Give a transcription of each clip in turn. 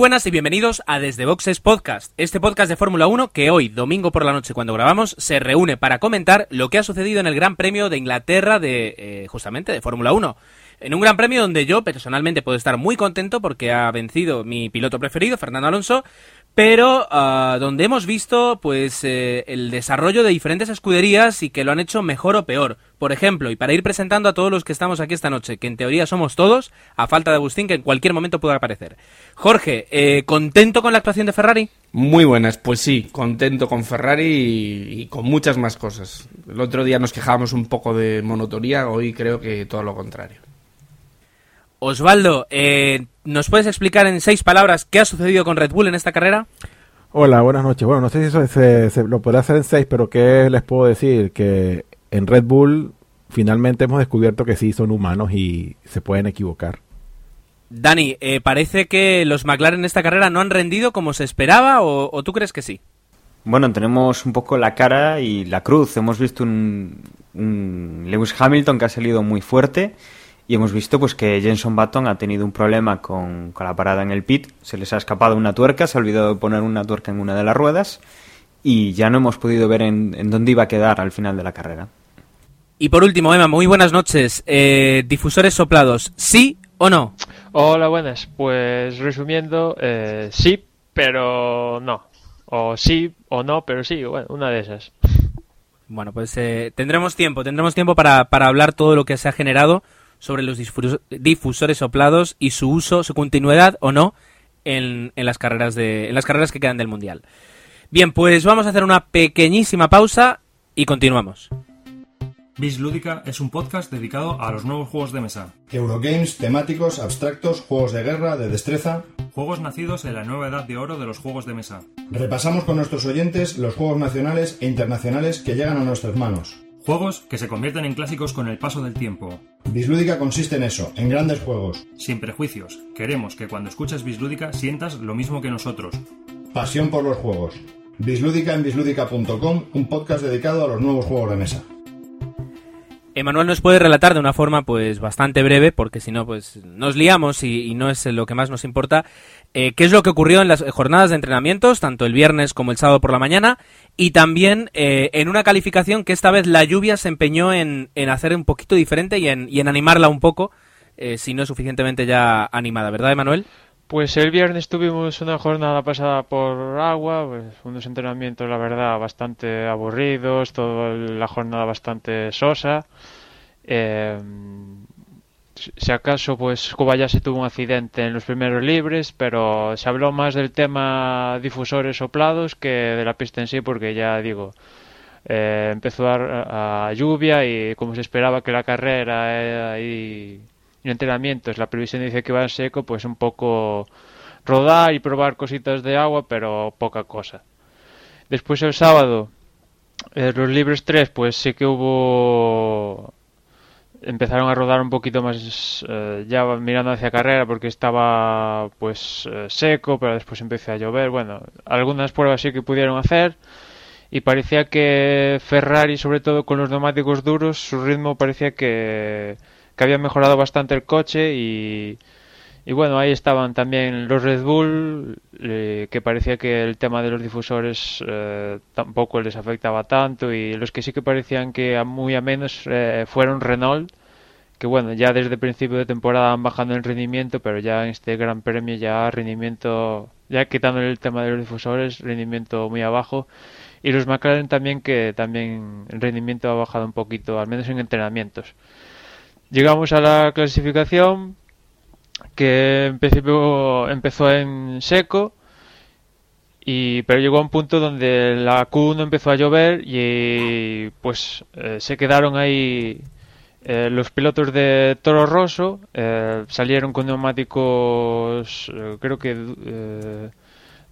buenas y bienvenidos a Desde Boxes Podcast, este podcast de Fórmula 1 que hoy, domingo por la noche cuando grabamos, se reúne para comentar lo que ha sucedido en el Gran Premio de Inglaterra de, eh, justamente, de Fórmula 1. En un Gran Premio donde yo personalmente puedo estar muy contento porque ha vencido mi piloto preferido, Fernando Alonso, pero ah, donde hemos visto pues eh, el desarrollo de diferentes escuderías y que lo han hecho mejor o peor. Por ejemplo, y para ir presentando a todos los que estamos aquí esta noche, que en teoría somos todos, a falta de Agustín, que en cualquier momento pueda aparecer. Jorge, eh, ¿contento con la actuación de Ferrari? Muy buenas, pues sí, contento con Ferrari y, y con muchas más cosas. El otro día nos quejábamos un poco de monotonía, hoy creo que todo lo contrario. Osvaldo, eh, ¿nos puedes explicar en seis palabras qué ha sucedido con Red Bull en esta carrera? Hola, buenas noches. Bueno, no sé si eso se, se- lo podré hacer en seis, pero ¿qué les puedo decir? Que en Red Bull finalmente hemos descubierto que sí son humanos y se pueden equivocar. Dani, eh, parece que los McLaren en esta carrera no han rendido como se esperaba o, o tú crees que sí? Bueno, tenemos un poco la cara y la cruz. Hemos visto un, un Lewis Hamilton que ha salido muy fuerte y hemos visto pues que Jenson Button ha tenido un problema con, con la parada en el pit. Se les ha escapado una tuerca, se ha olvidado de poner una tuerca en una de las ruedas y ya no hemos podido ver en, en dónde iba a quedar al final de la carrera. Y por último, Emma, muy buenas noches. Eh, difusores soplados, ¿sí o no? Hola, buenas. Pues resumiendo, eh, sí, pero no. O sí o no, pero sí, bueno, una de esas. Bueno, pues eh, tendremos tiempo, tendremos tiempo para, para hablar todo lo que se ha generado sobre los difu- difusores soplados y su uso, su continuidad o no en, en las carreras de, en las carreras que quedan del mundial. Bien, pues vamos a hacer una pequeñísima pausa y continuamos. Bis Lúdica es un podcast dedicado a los nuevos juegos de mesa, Eurogames temáticos, abstractos, juegos de guerra, de destreza. juegos nacidos en la nueva edad de oro de los juegos de mesa, Repasamos con nuestros oyentes los juegos nacionales e internacionales que llegan a nuestras manos. Juegos que se convierten en clásicos con el paso del tiempo. Bislúdica consiste en eso, en grandes juegos. Sin prejuicios, queremos que cuando escuches Bis Lúdica sientas lo mismo que nosotros. Pasión por los juegos. Bislúdica en bislúdica.com, un podcast dedicado a los nuevos juegos de mesa. Emanuel nos puede relatar de una forma pues bastante breve, porque si no pues nos liamos y, y no es lo que más nos importa, eh, qué es lo que ocurrió en las jornadas de entrenamientos, tanto el viernes como el sábado por la mañana, y también eh, en una calificación que esta vez la lluvia se empeñó en, en hacer un poquito diferente y en, y en animarla un poco, eh, si no es suficientemente ya animada, ¿verdad, Emanuel? Pues el viernes tuvimos una jornada pasada por agua, pues unos entrenamientos, la verdad, bastante aburridos, toda la jornada bastante sosa. Eh, si acaso, pues Kobayashi tuvo un accidente en los primeros libres, pero se habló más del tema difusores soplados que de la pista en sí, porque ya digo, eh, empezó a, lluvia y como se esperaba que la carrera eh, y en entrenamientos la previsión dice que va en seco, pues un poco rodar y probar cositas de agua, pero poca cosa. Después el sábado, eh, los libres 3, pues sí que hubo... Empezaron a rodar un poquito más eh, ya mirando hacia carrera porque estaba pues eh, seco, pero después empezó a llover. Bueno, algunas pruebas sí que pudieron hacer y parecía que Ferrari, sobre todo con los neumáticos duros, su ritmo parecía que, que había mejorado bastante el coche y, y bueno, ahí estaban también los Red Bull, eh, que parecía que el tema de los difusores eh, tampoco les afectaba tanto y los que sí que parecían que a muy a menos eh, fueron Renault, que bueno, ya desde el principio de temporada han bajado en rendimiento, pero ya en este Gran Premio ya rendimiento, ya quitando el tema de los difusores, rendimiento muy abajo. Y los McLaren también, que también el rendimiento ha bajado un poquito, al menos en entrenamientos. Llegamos a la clasificación, que en principio empezó en seco, y, pero llegó a un punto donde la Q1 empezó a llover y pues eh, se quedaron ahí eh, los pilotos de Toro Rosso, eh, salieron con neumáticos, eh, creo que du-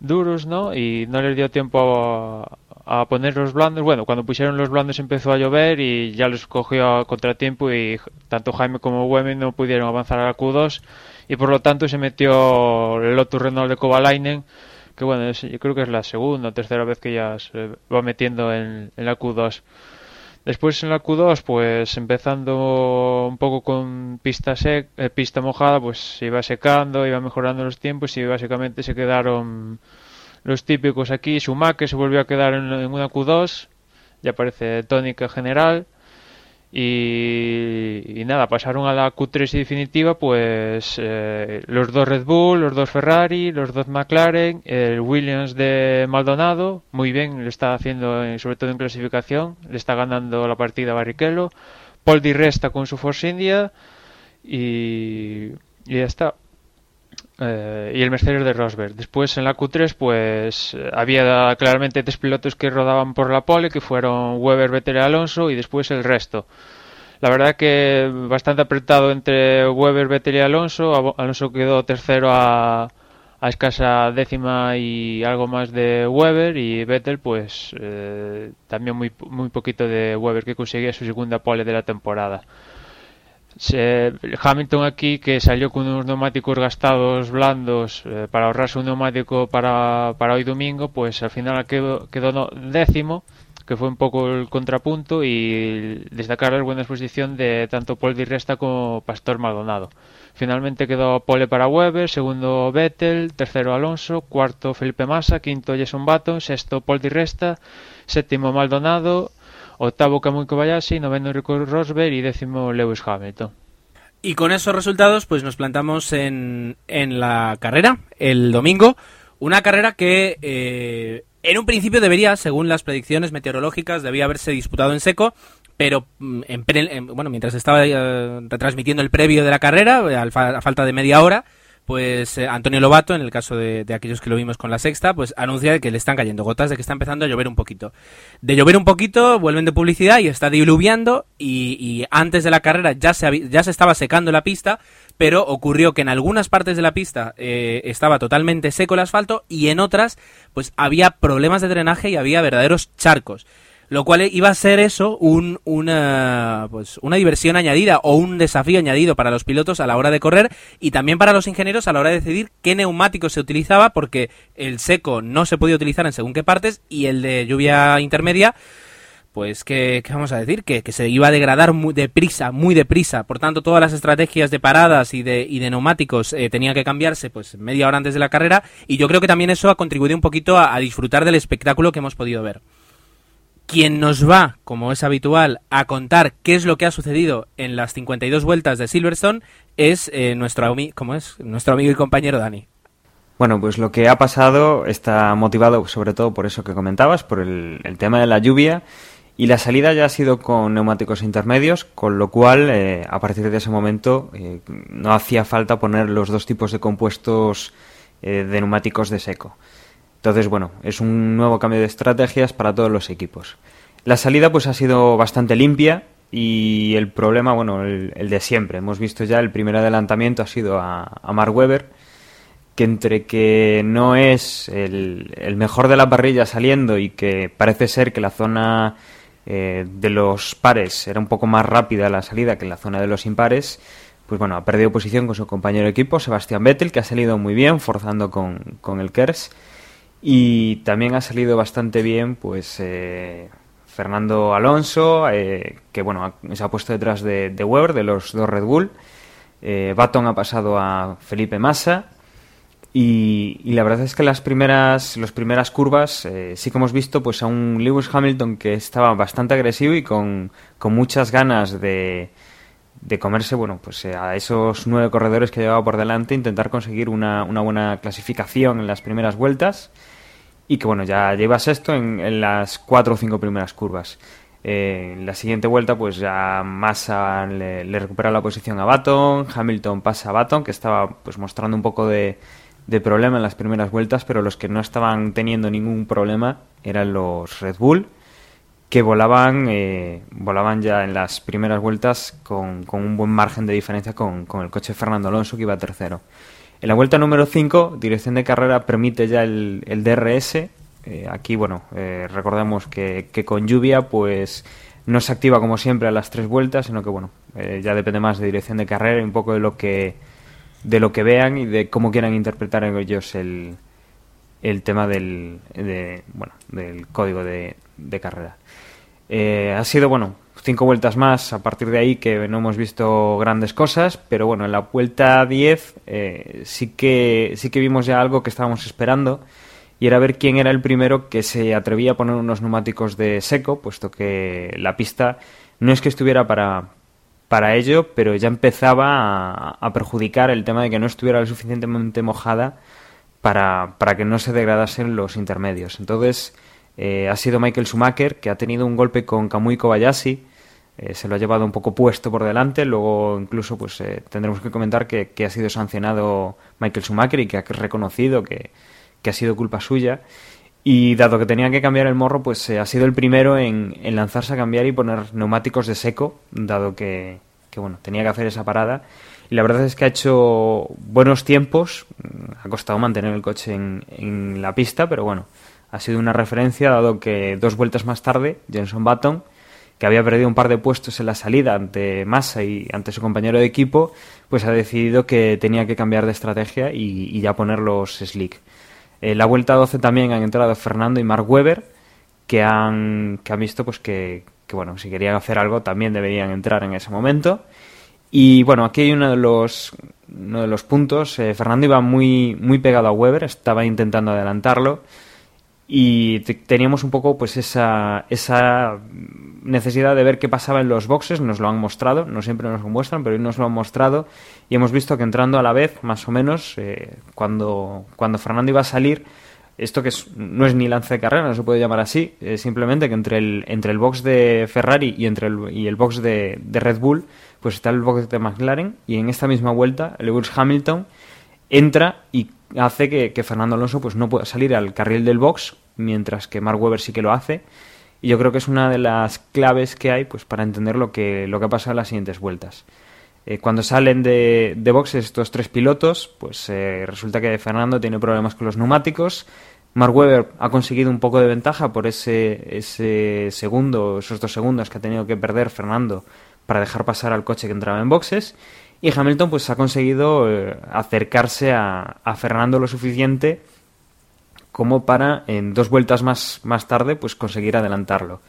duros, ¿no? Y no les dio tiempo a, poner los blandos. Bueno, cuando pusieron los blandos empezó a llover y ya los cogió a contratiempo y tanto Jaime como Wemme no pudieron avanzar a la Q2 y por lo tanto se metió el Lotus Renault de Kovalainen que bueno, yo creo que es la segunda o tercera vez que ya se va metiendo en, la Q2. Después en la Q2, pues empezando un poco con pista sec, eh, pista mojada, pues se iba secando, iba mejorando los tiempos y básicamente se quedaron los típicos aquí. Schumacher se volvió a quedar en, en una Q2, ya parece tónica general. Y, nada, pasaron a la Q3 definitiva, pues eh, los dos Red Bull, los dos Ferrari, los dos McLaren, el Williams de Maldonado, muy bien, le está haciendo, eh, sobre todo en clasificación, le está ganando la partida a Barrichello, Paul Di Resta con su Force India y, y ya está. Eh, y el Mercedes de Rosberg. Después en la Q3 pues había claramente tres pilotos que rodaban por la pole que fueron Weber, Vettel y Alonso y después el resto. La verdad que bastante apretado entre Weber, Vettel y Alonso. Alonso quedó tercero a, a escasa décima y algo más de Weber y Vettel pues eh, también muy, muy poquito de Weber que conseguía su segunda pole de la temporada. Hamilton aquí que salió con unos neumáticos gastados blandos eh, para ahorrarse un neumático para, para, hoy domingo, pues al final quedó, quedó décimo, que fue un poco el contrapunto y destacar la buena exposición de tanto Paul Di Resta como Pastor Maldonado. Finalmente quedó pole para Weber, segundo Vettel, tercero Alonso, cuarto Felipe Massa, quinto Jason Button, sexto Paul Di Resta, séptimo Maldonado, octavo Kamui Kobayashi, noveno Rico Rosberg y décimo Lewis Hamilton. Y con esos resultados, pues nos plantamos en, en la carrera el domingo. Una carrera que eh, en un principio debería, según las predicciones meteorológicas, debía haberse disputado en seco, pero mm, en, bueno, mientras estaba eh, retransmitiendo el previo de la carrera, a falta de media hora, pues eh, Antonio Lobato, en el caso de, aquellos que lo vimos con la sexta, pues anuncia que le están cayendo gotas, de que está empezando a llover un poquito. De llover un poquito, vuelven de publicidad y está diluviando y, antes de la carrera ya se, ya se estaba secando la pista, pero ocurrió que en algunas partes de la pista eh, estaba totalmente seco el asfalto y en otras pues había problemas de drenaje y había verdaderos charcos lo cual iba a ser eso un, una, pues, una diversión añadida o un desafío añadido para los pilotos a la hora de correr y también para los ingenieros a la hora de decidir qué neumático se utilizaba porque el seco no se podía utilizar en según qué partes y el de lluvia intermedia pues ¿qué vamos a decir que, que, se iba a degradar muy deprisa, muy deprisa. Por tanto, todas las estrategias de paradas y de, y de neumáticos eh, tenían que cambiarse pues media hora antes de la carrera y yo creo que también eso ha contribuido un poquito a disfrutar del espectáculo que hemos podido ver. Quien nos va, como es habitual, a contar qué es lo que ha sucedido en las 52 vueltas de Silverstone es eh, nuestro, ¿cómo es? nuestro amigo y compañero Dani. Bueno, pues lo que ha pasado está motivado sobre todo por eso que comentabas, por el, tema de la lluvia y la salida ya ha sido con neumáticos intermedios, con lo cual eh, a partir de ese momento eh, no hacía falta poner los dos tipos de compuestos de neumáticos de seco. Entonces, bueno, es un nuevo cambio de estrategias para todos los equipos. La salida pues ha sido bastante limpia y el problema, bueno, el, de siempre. Hemos visto ya el primer adelantamiento ha sido a, Mark Webber, que entre que no es el, mejor de la parrilla saliendo y que parece ser que la zona eh, de los pares era un poco más rápida la salida que la zona de los impares, pues bueno, ha perdido posición con su compañero de equipo, Sebastián Vettel, que ha salido muy bien, forzando con, con el Kers y también ha salido bastante bien, pues, eh, Fernando Alonso, eh, que bueno, se ha puesto detrás de, Weber, de los dos Red Bull. Eh, Baton ha pasado a Felipe Massa. Y, la verdad es que las primeras, las primeras curvas sí que hemos visto pues a un Lewis Hamilton que estaba bastante agresivo y con, muchas ganas de, de comerse bueno pues a esos nueve corredores que llevaba por delante intentar conseguir una, una buena clasificación en las primeras vueltas y que bueno, ya lleva sexto en, las cuatro o cinco primeras curvas. Eh, en la siguiente vuelta, pues ya Massa le, recupera la posición a Baton, Hamilton pasa a Baton, que estaba pues mostrando un poco de, problema en las primeras vueltas, pero los que no estaban teniendo ningún problema eran los Red Bull, que volaban, eh, volaban ya en las primeras vueltas con, un buen margen de diferencia con, con el coche Fernando Alonso, que iba tercero. En la vuelta número 5, dirección de carrera permite ya el, DRS, Eh, aquí, bueno, eh, recordemos que, con lluvia, pues no se activa como siempre a las tres vueltas, sino que, bueno, eh, ya depende más de dirección de carrera y un poco de lo que de lo que vean y de cómo quieran interpretar ellos el, el tema del, de, bueno, del código de, de carrera. ha sido, bueno, cinco vueltas más a partir de ahí que no hemos visto grandes cosas, pero bueno, en la vuelta 10 eh, sí, que, sí que vimos ya algo que estábamos esperando y era ver quién era el primero que se atrevía a poner unos neumáticos de seco, puesto que la pista no es que estuviera para, para ello, pero ya empezaba a, a perjudicar el tema de que no estuviera lo suficientemente mojada para, para que no se degradasen los intermedios. Entonces, eh, ha sido Michael Schumacher, que ha tenido un golpe con Kamui Kobayashi, eh, se lo ha llevado un poco puesto por delante, luego incluso pues eh, tendremos que comentar que, ha sido sancionado Michael Schumacher y que ha reconocido que, ha sido culpa suya. Y dado que tenía que cambiar el morro, pues ha sido el primero en, lanzarse a cambiar y poner neumáticos de seco, dado que, bueno, tenía que hacer esa parada. Y la verdad es que ha hecho buenos tiempos, ha costado mantener el coche en la pista, pero bueno, ha sido una referencia dado que dos vueltas más tarde Jenson Button, que había perdido un par de puestos en la salida ante Massa y ante su compañero de equipo, pues ha decidido que tenía que cambiar de estrategia y, ya poner los slick. En la vuelta 12 también han entrado Fernando y Mark Webber, que han, que han visto pues que, bueno, si querían hacer algo también deberían entrar en ese momento. Y bueno, aquí hay uno de los, uno de los puntos. Eh, Fernando iba muy, muy pegado a Weber, estaba intentando adelantarlo y teníamos un poco pues esa, esa necesidad de ver qué pasaba en los boxes, nos lo han mostrado, no siempre nos lo muestran, pero hoy nos lo han mostrado y hemos visto que entrando a la vez, más o menos, eh, cuando, cuando Fernando iba a salir, esto que no es ni lance de carrera, no se puede llamar así, simplemente que entre el, entre el box de Ferrari y entre el, y el box de, de Red Bull, pues está el box de McLaren y en esta misma vuelta Lewis Hamilton entra y hace que, Fernando Alonso pues no pueda salir al carril del box, mientras que Mark Webber sí que lo hace. Y yo creo que es una de las claves que hay pues para entender lo que, lo que ha pasado en las siguientes vueltas. Eh, cuando salen de, boxes estos tres pilotos, pues eh, resulta que Fernando tiene problemas con los neumáticos. Mark Webber ha conseguido un poco de ventaja por ese, ese segundo, esos dos segundos que ha tenido que perder Fernando para dejar pasar al coche que entraba en boxes. Y Hamilton pues ha conseguido eh, acercarse a, Fernando lo suficiente como para en dos vueltas más, más tarde pues conseguir adelantarlo.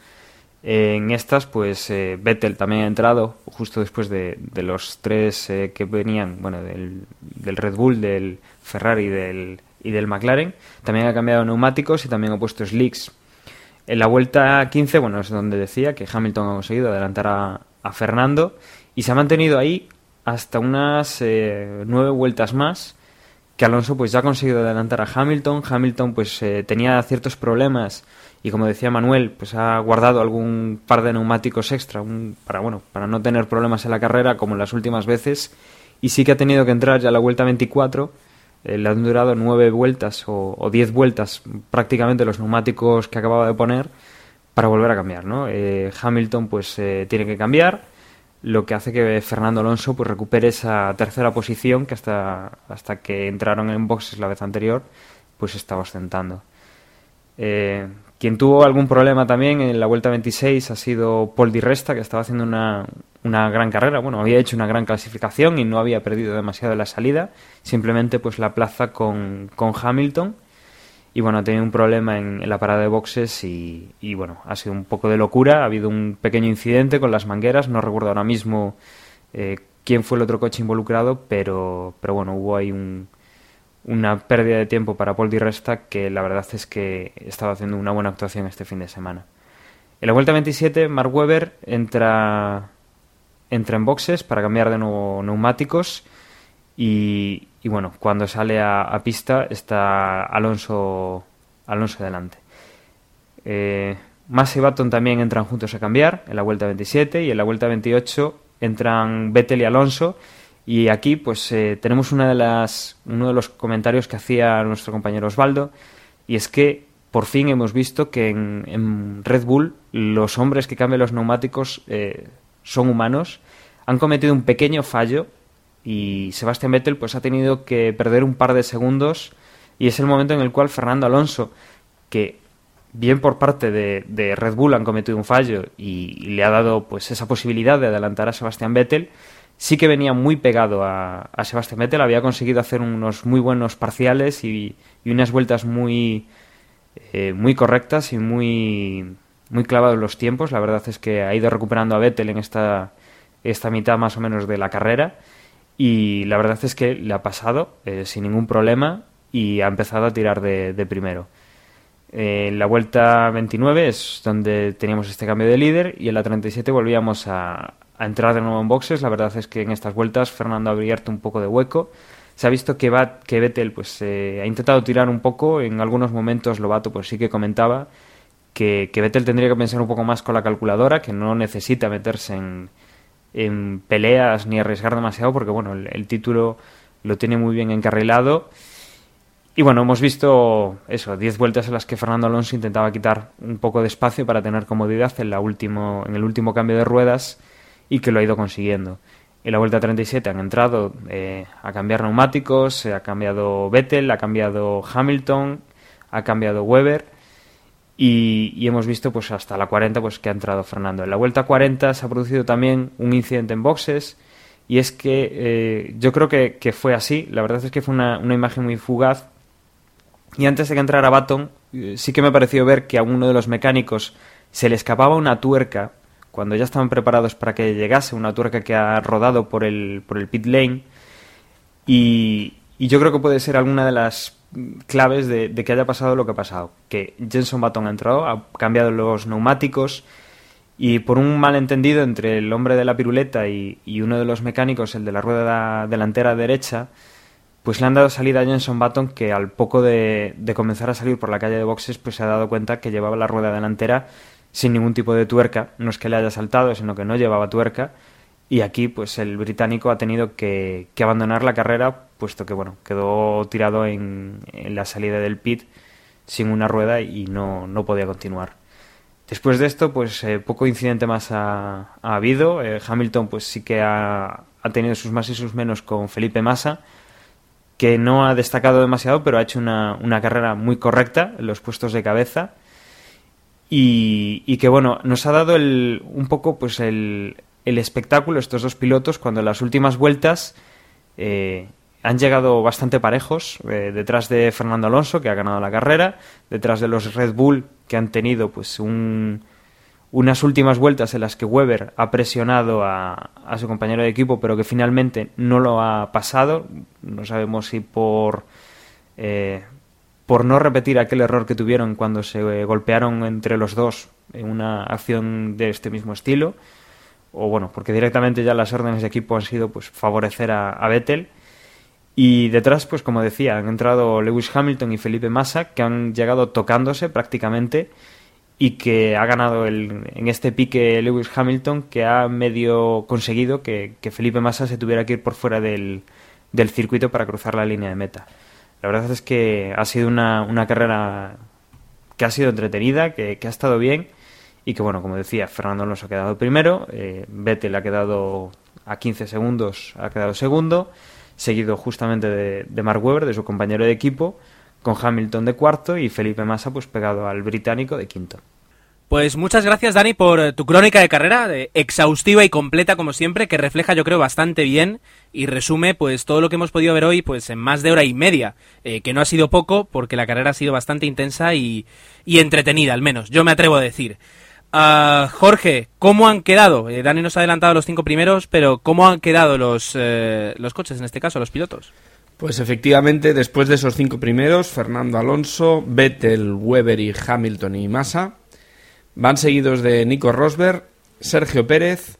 En estas, pues eh, Vettel también ha entrado justo después de, los tres eh, que venían, bueno, del, Red Bull, del Ferrari del, y del McLaren. También ha cambiado neumáticos y también ha puesto slicks. En la vuelta 15, bueno, es donde decía que Hamilton ha conseguido adelantar a, a Fernando y se ha mantenido ahí hasta unas eh, nueve vueltas más que Alonso pues ya ha conseguido adelantar a Hamilton. Hamilton pues eh, tenía ciertos problemas y como decía Manuel pues ha guardado algún par de neumáticos extra para bueno para no tener problemas en la carrera como en las últimas veces y sí que ha tenido que entrar ya a la vuelta 24 eh, le han durado nueve vueltas o, diez vueltas prácticamente los neumáticos que acababa de poner para volver a cambiar ¿no? Hamilton pues tiene que cambiar lo que hace que Fernando Alonso pues recupere esa tercera posición que hasta, hasta que entraron en boxes la vez anterior pues estaba ostentando. Eh, quien tuvo algún problema también en la vuelta 26 ha sido Paul Di Resta, que estaba haciendo una, una gran carrera. Bueno, había hecho una gran clasificación y no había perdido demasiado la salida. Simplemente pues la plaza con, con Hamilton y bueno, ha tenido un problema en, la parada de boxes y, bueno, ha sido un poco de locura. Ha habido un pequeño incidente con las mangueras, no recuerdo ahora mismo eh, quién fue el otro coche involucrado, pero, pero bueno, hubo ahí una pérdida de tiempo para Paul Di Resta que la verdad es que estaba haciendo una buena actuación este fin de semana. En la vuelta 27, Mark Webber entra, entra en boxes para cambiar de nuevo neumáticos y, bueno, cuando sale a, pista está Alonso, Alonso delante. Eh, Massa y Baton también entran juntos a cambiar en la vuelta 27 y en la vuelta 28 entran Vettel y Alonso. Y aquí pues eh, tenemos una de las, uno de los comentarios que hacía nuestro compañero Osvaldo y es que por fin hemos visto que en, Red Bull los hombres que cambian los neumáticos eh, son humanos. Han cometido un pequeño fallo y Sebastián Vettel pues ha tenido que perder un par de segundos y es el momento en el cual Fernando Alonso, que bien por parte de, Red Bull han cometido un fallo y, le ha dado pues esa posibilidad de adelantar a Sebastián Vettel, sí que venía muy pegado a, a Sebastián Vettel, había conseguido hacer unos muy buenos parciales y, y unas vueltas muy, eh, muy correctas y muy, muy clavados los tiempos. La verdad es que ha ido recuperando a Vettel en esta, esta mitad más o menos de la carrera y la verdad es que le ha pasado eh, sin ningún problema y ha empezado a tirar de, de primero. En la vuelta 29 es donde teníamos este cambio de líder y en la 37 volvíamos a, entrar de nuevo en boxes. La verdad es que en estas vueltas Fernando ha abierto un poco de hueco. Se ha visto que, que Vettel pues, eh, ha intentado tirar un poco. En algunos momentos Lobato pues, sí que comentaba que, que Vettel tendría que pensar un poco más con la calculadora, que no necesita meterse en, en peleas ni arriesgar demasiado, porque bueno, el, título lo tiene muy bien encarrilado. Y bueno, hemos visto eso, 10 vueltas en las que Fernando Alonso intentaba quitar un poco de espacio para tener comodidad en, la último, en el último cambio de ruedas y que lo ha ido consiguiendo. En la vuelta 37 han entrado eh, a cambiar neumáticos, ha cambiado Vettel, ha cambiado Hamilton, ha cambiado Weber y, y, hemos visto pues hasta la 40 pues que ha entrado Fernando. En la vuelta 40 se ha producido también un incidente en boxes y es que eh, yo creo que, fue así, la verdad es que fue una, una imagen muy fugaz y antes de que entrara Baton, eh, sí que me pareció ver que a uno de los mecánicos se le escapaba una tuerca cuando ya estaban preparados para que llegase, una tuerca que ha rodado por el, por el pit lane. Y, y yo creo que puede ser alguna de las claves de, que haya pasado lo que ha pasado. Que Jenson Button ha entrado, ha cambiado los neumáticos y por un malentendido entre el hombre de la piruleta y, y uno de los mecánicos, el de la rueda delantera derecha, pues le han dado salida a Jenson Button que al poco de, de, comenzar a salir por la calle de boxes pues se ha dado cuenta que llevaba la rueda delantera sin ningún tipo de tuerca, no es que le haya saltado, sino que no llevaba tuerca y aquí pues el británico ha tenido que, que abandonar la carrera puesto que bueno, quedó tirado en, en la salida del pit sin una rueda y no, no podía continuar. Después de esto, pues eh, poco incidente más ha, ha habido. Eh, Hamilton, pues sí que ha, ha, tenido sus más y sus menos con Felipe Massa, que no ha destacado demasiado, pero ha hecho una, una carrera muy correcta en los puestos de cabeza. Y, y que bueno, nos ha dado el, un poco pues el, el, espectáculo estos dos pilotos cuando en las últimas vueltas eh, han llegado bastante parejos eh, detrás de Fernando Alonso que ha ganado la carrera detrás de los Red Bull que han tenido pues un, unas últimas vueltas en las que Weber ha presionado a, a, su compañero de equipo pero que finalmente no lo ha pasado no sabemos si por eh, por no repetir aquel error que tuvieron cuando se eh, golpearon entre los dos en una acción de este mismo estilo, o bueno, porque directamente ya las órdenes de equipo han sido pues favorecer a, a Vettel. Y detrás, pues como decía, han entrado Lewis Hamilton y Felipe Massa, que han llegado tocándose prácticamente y que ha ganado el, en este pique Lewis Hamilton, que ha medio conseguido que, que Felipe Massa se tuviera que ir por fuera del, del circuito para cruzar la línea de meta. La verdad es que ha sido una, una carrera que ha sido entretenida, que, que, ha estado bien y que, bueno, como decía, Fernando Alonso ha quedado primero, eh, Vettel ha quedado a 15 segundos, ha quedado segundo, seguido justamente de, de Mark Webber, de su compañero de equipo, con Hamilton de cuarto y Felipe Massa pues pegado al británico de quinto. Pues muchas gracias, Dani, por eh, tu crónica de carrera, exhaustiva y completa como siempre, que refleja, yo creo, bastante bien y resume, pues, todo lo que hemos podido ver hoy, pues, en más de hora y media, eh, que no ha sido poco, porque la carrera ha sido bastante intensa y, y entretenida, al menos, yo me atrevo a decir. Uh, Jorge, ¿cómo han quedado? Eh, Dani nos ha adelantado los cinco primeros, pero ¿cómo han quedado los, eh, los coches, en este caso, los pilotos? Pues efectivamente, después de esos cinco primeros, Fernando Alonso, Vettel, Weber y Hamilton y Massa Van seguidos de Nico Rosberg, Sergio Pérez,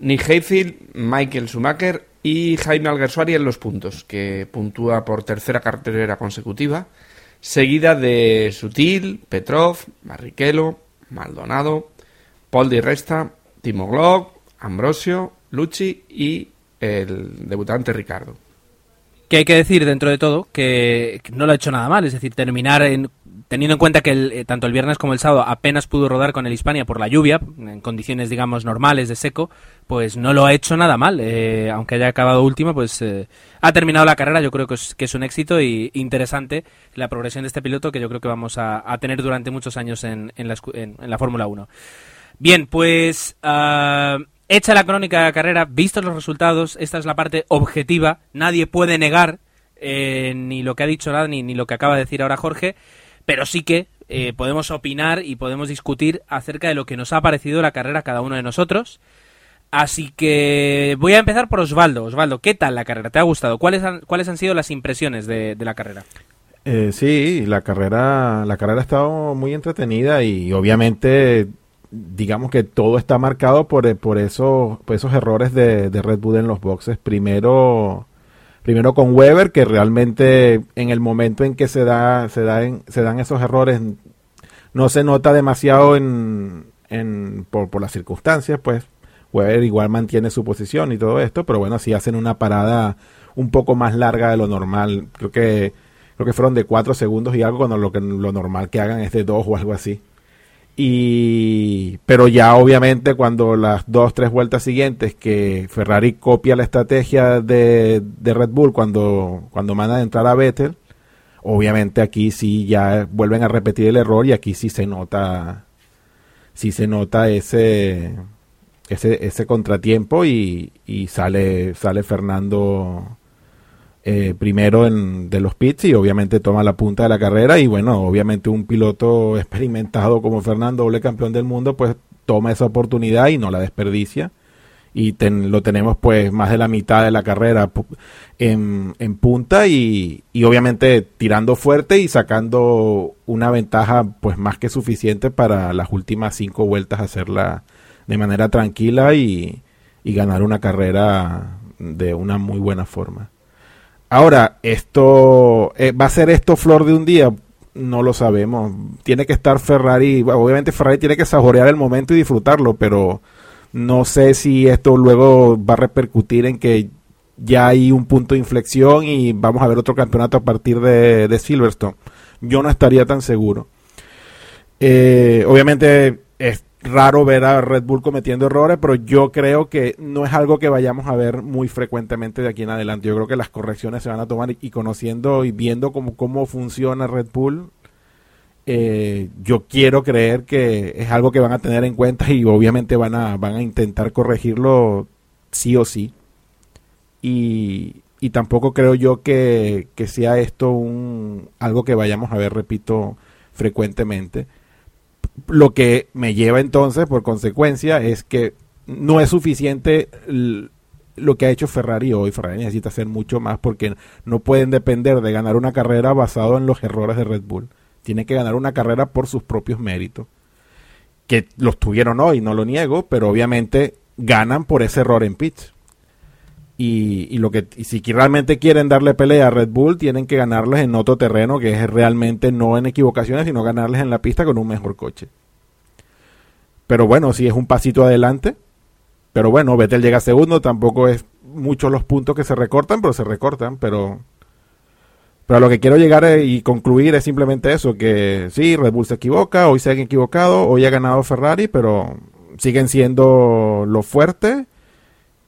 Nick Hayfield, Michael Schumacher y Jaime Alguersuari en los puntos, que puntúa por tercera carrera consecutiva, seguida de Sutil, Petrov, Barrichello, Maldonado, Paul Di Resta, Timo Glock, Ambrosio, Lucci y el debutante Ricardo. Que hay que decir dentro de todo que no lo ha hecho nada mal, es decir, terminar en teniendo en cuenta que eh, tanto el viernes como el sábado apenas pudo rodar con el Hispania por la lluvia, en condiciones digamos normales de seco, pues no lo ha hecho nada mal. Eh, aunque haya acabado último, pues ha terminado la carrera. Yo creo que es, un éxito y interesante la progresión de este piloto que yo creo que vamos a, tener durante muchos años en, en la, en, la Fórmula 1. Bien, pues ah, hecha la crónica de la carrera, vistos los resultados, esta es la parte objetiva. Nadie puede negar ni lo que ha dicho Dani ni lo que acaba de decir ahora Jorge pero sí que eh, podemos opinar y podemos discutir acerca de lo que nos ha parecido la carrera cada uno de nosotros. Así que voy a empezar por Osvaldo. Osvaldo, ¿qué tal la carrera? ¿Te ha gustado? ¿Cuáles han, cuáles han sido las impresiones de, la carrera? Eh, sí, la carrera, la carrera ha estado muy entretenida y obviamente digamos que todo está marcado por, por, esos, por esos errores de, de Red Bull en los boxes. Primero, primero con Weber, que realmente en el momento en que se, da, se, da se dan esos errores no se nota demasiado en, en, por, las circunstancias, pues Weber igual mantiene su posición y todo esto, pero bueno, si hacen una parada un poco más larga de lo normal, creo que creo que fueron de cuatro segundos y algo cuando lo que lo normal que hagan es de dos o algo así. Y, pero ya obviamente cuando las dos, tres vueltas siguientes que Ferrari copia la estrategia de, Red Bull cuando, cuando manda a entrar a Vettel, obviamente aquí sí ya vuelven a repetir el error y aquí sí se nota, sí se nota ese, ese, ese contratiempo y, y sale, sale Fernando eh, primero en, de los pits y obviamente toma la punta de la carrera y bueno, obviamente un piloto experimentado como Fernando, doble campeón del mundo, pues toma esa oportunidad y no la desperdicia y lo tenemos pues más de la mitad de la carrera en, en punta y, y, obviamente tirando fuerte y sacando una ventaja pues más que suficiente para las últimas cinco vueltas hacerla de manera tranquila y, y ganar una carrera de una muy buena forma. Ahora, esto eh, va a ser esto flor de un día, no lo sabemos. Tiene que estar Ferrari, obviamente Ferrari tiene que saborear el momento y disfrutarlo, pero no sé si esto luego va a repercutir en que ya hay un punto de inflexión y vamos a ver otro campeonato a partir de, Silverstone. Yo no estaría tan seguro. Eh, obviamente es, raro ver a Red Bull cometiendo errores, pero yo creo que no es algo que vayamos a ver muy frecuentemente de aquí en adelante. Yo creo que las correcciones se van a tomar y, conociendo y viendo cómo, cómo funciona Red Bull, eh, yo quiero creer que es algo que van a tener en cuenta y obviamente van a, van a intentar corregirlo sí o sí. Y, y tampoco creo yo que, que sea esto un, algo que vayamos a ver, repito, frecuentemente lo que me lleva entonces, por consecuencia, es que no es suficiente lo que ha hecho Ferrari hoy. Ferrari necesita hacer mucho más porque no pueden depender de ganar una carrera basado en los errores de Red Bull. Tiene que ganar una carrera por sus propios méritos. Que los tuvieron hoy, no lo niego, pero obviamente ganan por ese error en pitch. Y, lo que si realmente quieren darle pelea a Red Bull, tienen que ganarles en otro terreno que es realmente no en equivocaciones, sino ganarles en la pista con un mejor coche. Pero bueno, si es un pasito adelante. Pero bueno, Vettel llega segundo, tampoco es muchos los puntos que se recortan, pero se recortan, pero pero a lo que quiero llegar y concluir es simplemente eso, que sí, Red Bull se equivoca, hoy se han equivocado, hoy ha ganado Ferrari, pero siguen siendo lo fuerte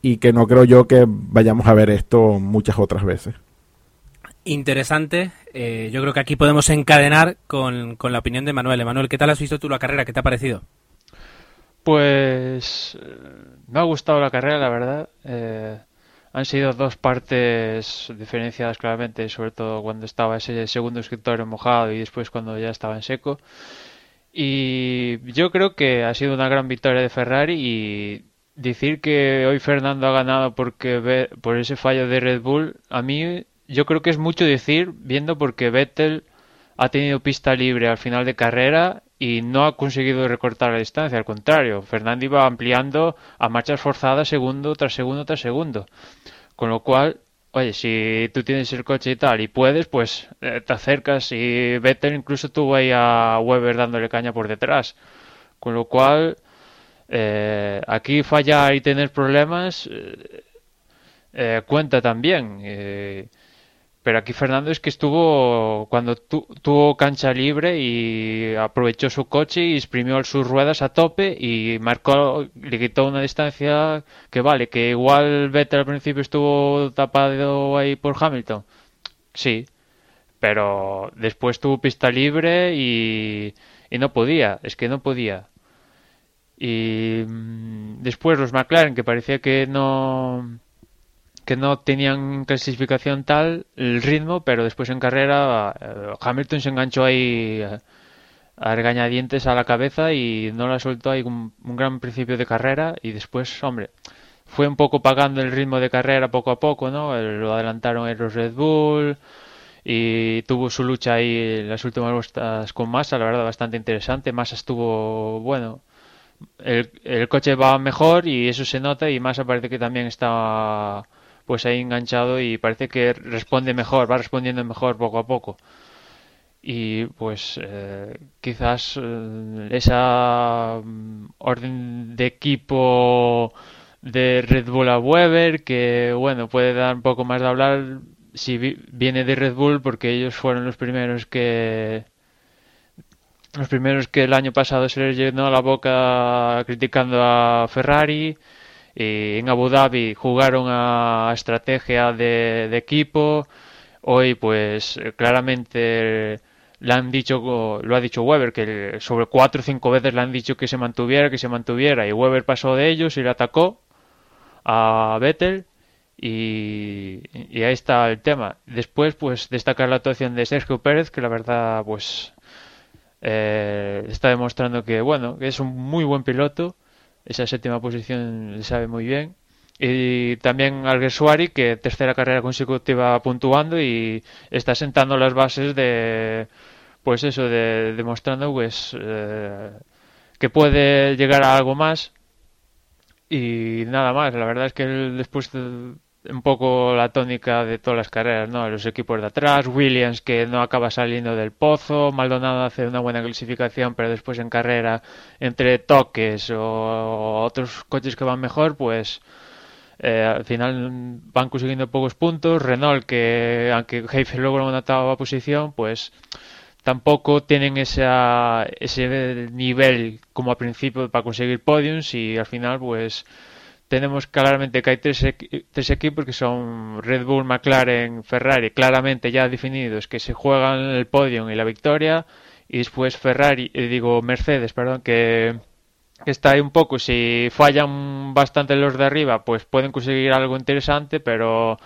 y que no creo yo que vayamos a ver esto muchas otras veces. Interesante. Eh, yo creo que aquí podemos encadenar con, con, la opinión de Manuel. Manuel, ¿qué tal has visto tú la carrera? ¿Qué te ha parecido? Pues eh, me ha gustado la carrera, la verdad. Eh, han sido dos partes diferenciadas claramente, sobre todo cuando estaba ese segundo escritorio mojado y después cuando ya estaba en seco. Y yo creo que ha sido una gran victoria de Ferrari y decir que hoy Fernando ha ganado porque por ese fallo de Red Bull, a mí yo creo que es mucho decir viendo porque Vettel ha tenido pista libre al final de carrera y no ha conseguido recortar la distancia, al contrario, Fernando iba ampliando a marchas forzadas segundo tras segundo tras segundo. Con lo cual, oye, si tú tienes el coche y tal y puedes, pues eh, te acercas y Vettel incluso tuvo ahí a Weber dándole caña por detrás. Con lo cual, eh, aquí fallar y tener problemas eh, eh, cuenta también. pero aquí Fernando es que estuvo cuando tuvo cancha libre y aprovechó su coche y exprimió sus ruedas a tope y marcó, le quitó una distancia que vale, que igual Vettel al principio estuvo tapado ahí por Hamilton. Sí, pero después tuvo pista libre y no podía, es que no podía. Y mm, después los McLaren, que parecía que no que no tenían clasificación tal el ritmo, pero después en carrera eh, Hamilton se enganchó ahí eh, a regañadientes a la cabeza y no la soltó ahí un, gran principio de carrera y después, hombre, fue un poco pagando el ritmo de carrera poco a poco, ¿no? Lo adelantaron los Red Bull y tuvo su lucha ahí en las últimas vueltas con Massa, la verdad bastante interesante. Massa estuvo, bueno, el, coche va mejor y eso se nota y Massa parece que también está pues ahí enganchado y parece que responde mejor, va respondiendo mejor poco a poco. Y pues eh, quizás eh, esa mm, orden de equipo de Red Bull a Weber, que bueno, puede dar un poco más de hablar si viene de Red Bull, porque ellos fueron los primeros que los primeros que el año pasado se les llenó la boca criticando a Ferrari y en Abu Dhabi jugaron a estrategia de, equipo. Hoy, pues claramente le han dicho, lo ha dicho Weber, que sobre cuatro o cinco veces le han dicho que se mantuviera, que se mantuviera. Y Weber pasó de ellos y le atacó a Vettel. Y, ahí está el tema. Después, pues destacar la actuación de Sergio Pérez, que la verdad, pues eh, está demostrando que, bueno, que es un muy buen piloto esa séptima posición le sabe muy bien. Y también Alguersuari, que tercera carrera consecutiva puntuando y está sentando las bases de, pues eso, de demostrando pues eh, que puede llegar a algo más. Y nada más, la verdad es que después de, un poco la tónica de todas las carreras, ¿no? Los equipos de atrás, Williams que no acaba saliendo del pozo, Maldonado hace una buena clasificación, pero después en carrera, entre toques o otros coches que van mejor, pues eh, al final van consiguiendo pocos puntos. Renault, que aunque Heifer logra una octava posición, pues tampoco tienen esa, ese nivel como al principio para conseguir podiums y al final, pues tenemos claramente que hay tres, tres, equipos que son Red Bull, McLaren, Ferrari, claramente ya definidos, que se juegan el podio y la victoria, y después Ferrari, eh, digo Mercedes, perdón, que, está ahí un poco, si fallan bastante los de arriba, pues pueden conseguir algo interesante, pero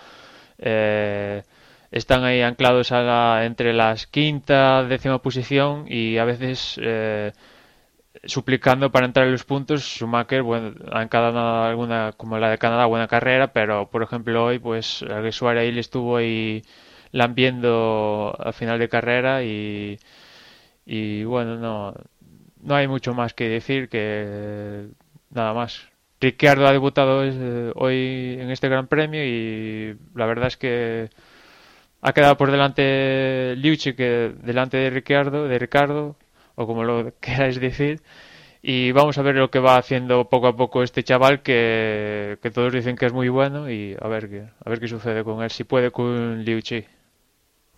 eh, están ahí anclados a la, entre las quinta, décima posición y a veces... Eh, suplicando para entrar en los puntos. Schumacher, bueno, ha encarado alguna, como la de Canadá, buena carrera, pero por ejemplo hoy, pues, el ahí le estuvo ahí lambiendo al final de carrera y, y bueno, no, no hay mucho más que decir que nada más. Ricciardo ha debutado hoy en este Gran Premio y la verdad es que ha quedado por delante Liucci que delante de Ricciardo, de Ricardo o como lo queráis decir. Y vamos a ver lo que va haciendo poco a poco este chaval que, todos dicen que es muy bueno y a ver qué, a ver qué sucede con él, si puede con Liu Chi.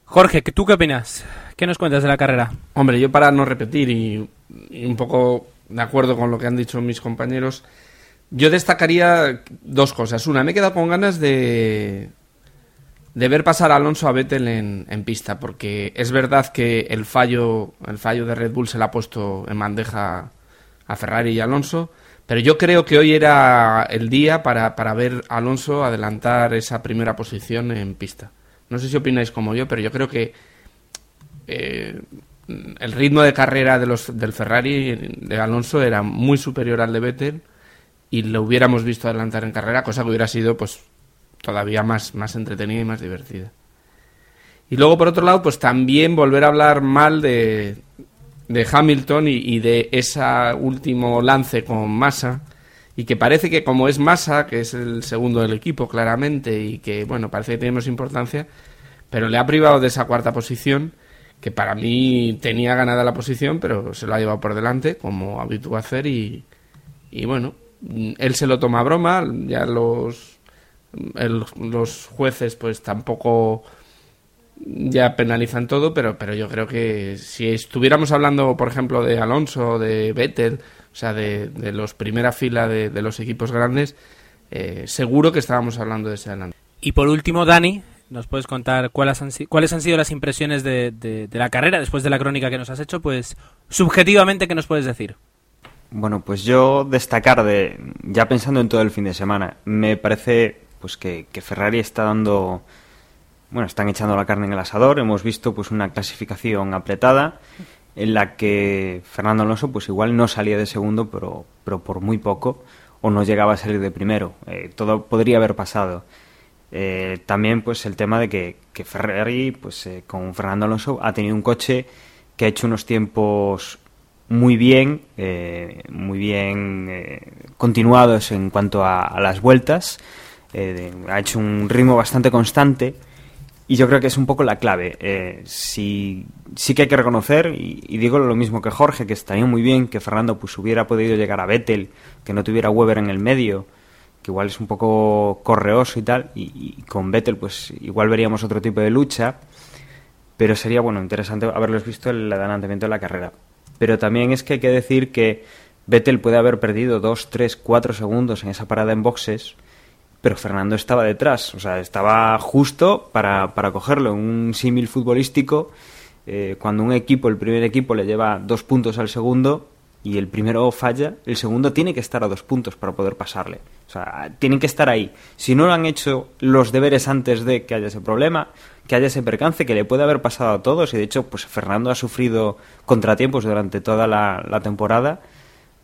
Jorge, ¿tú qué opinas? ¿Qué nos cuentas de la carrera? Hombre, yo para no repetir y, y un poco de acuerdo con lo que han dicho mis compañeros, yo destacaría dos cosas. Una, me he quedado con ganas de, de ver pasar a Alonso a Vettel en, pista, porque es verdad que el fallo, el fallo de Red Bull se le ha puesto en bandeja a Ferrari y Alonso, pero yo creo que hoy era el día para, para ver a Alonso adelantar esa primera posición en pista. No sé si opináis como yo, pero yo creo que eh, el ritmo de carrera de los, del Ferrari de Alonso era muy superior al de Vettel y lo hubiéramos visto adelantar en carrera, cosa que hubiera sido pues todavía más, más entretenida y más divertida. Y luego, por otro lado, pues también volver a hablar mal de, de Hamilton y, de ese último lance con Massa. Y que parece que como es Massa, que es el segundo del equipo claramente, y que, bueno, parece que tenemos importancia, pero le ha privado de esa cuarta posición, que para mí tenía ganada la posición, pero se lo ha llevado por delante, como habitúa hacer, y, bueno, él se lo toma a broma, ya los los jueces pues tampoco ya penalizan todo, pero, pero yo creo que si estuviéramos hablando, por ejemplo, de Alonso, de Vettel, o sea, de, de los primera fila de, de los equipos grandes, eh, seguro que estábamos hablando de ese adelante. Y por último, Dani, ¿nos puedes contar cuáles han, cuáles han sido las impresiones de, de, de la carrera después de la crónica que nos has hecho? Pues subjetivamente, ¿qué nos puedes decir? Bueno, pues yo destacar de, ya pensando en todo el fin de semana, me parece pues que, Ferrari está dando, bueno, están echando la carne en el asador, hemos visto pues una clasificación apretada en la que Fernando Alonso pues igual no salía de segundo, pero, pero por muy poco, o no llegaba a salir de primero, eh, todo podría haber pasado. Eh, también pues el tema de que, Ferrari pues eh, con Fernando Alonso ha tenido un coche que ha hecho unos tiempos muy bien, muy bien continuados en cuanto a las vueltas. Eh, ha hecho un ritmo bastante constante y yo creo que es un poco la clave. Eh, sí, sí que hay que reconocer, y, digo lo mismo que Jorge, que estaría muy bien que Fernando pues hubiera podido llegar a Vettel, que no tuviera Weber en el medio, que igual es un poco correoso y tal, y, y con Vettel pues igual veríamos otro tipo de lucha, pero sería bueno interesante haberlos visto el adelantamiento de la carrera pero también es que hay que decir que Vettel puede haber perdido 2, 3, 4 segundos en esa parada en boxes, pero Fernando estaba detrás, o sea, estaba justo para, para cogerlo. Un símil futbolístico, eh, cuando un equipo, el primer equipo, le lleva dos puntos al segundo y el primero falla, el segundo tiene que estar a dos puntos para poder pasarle. O sea, tienen que estar ahí. Si no han hecho los deberes antes de que haya ese problema, que haya ese percance que le puede haber pasado a todos y de hecho pues Fernando ha sufrido contratiempos durante toda la, la temporada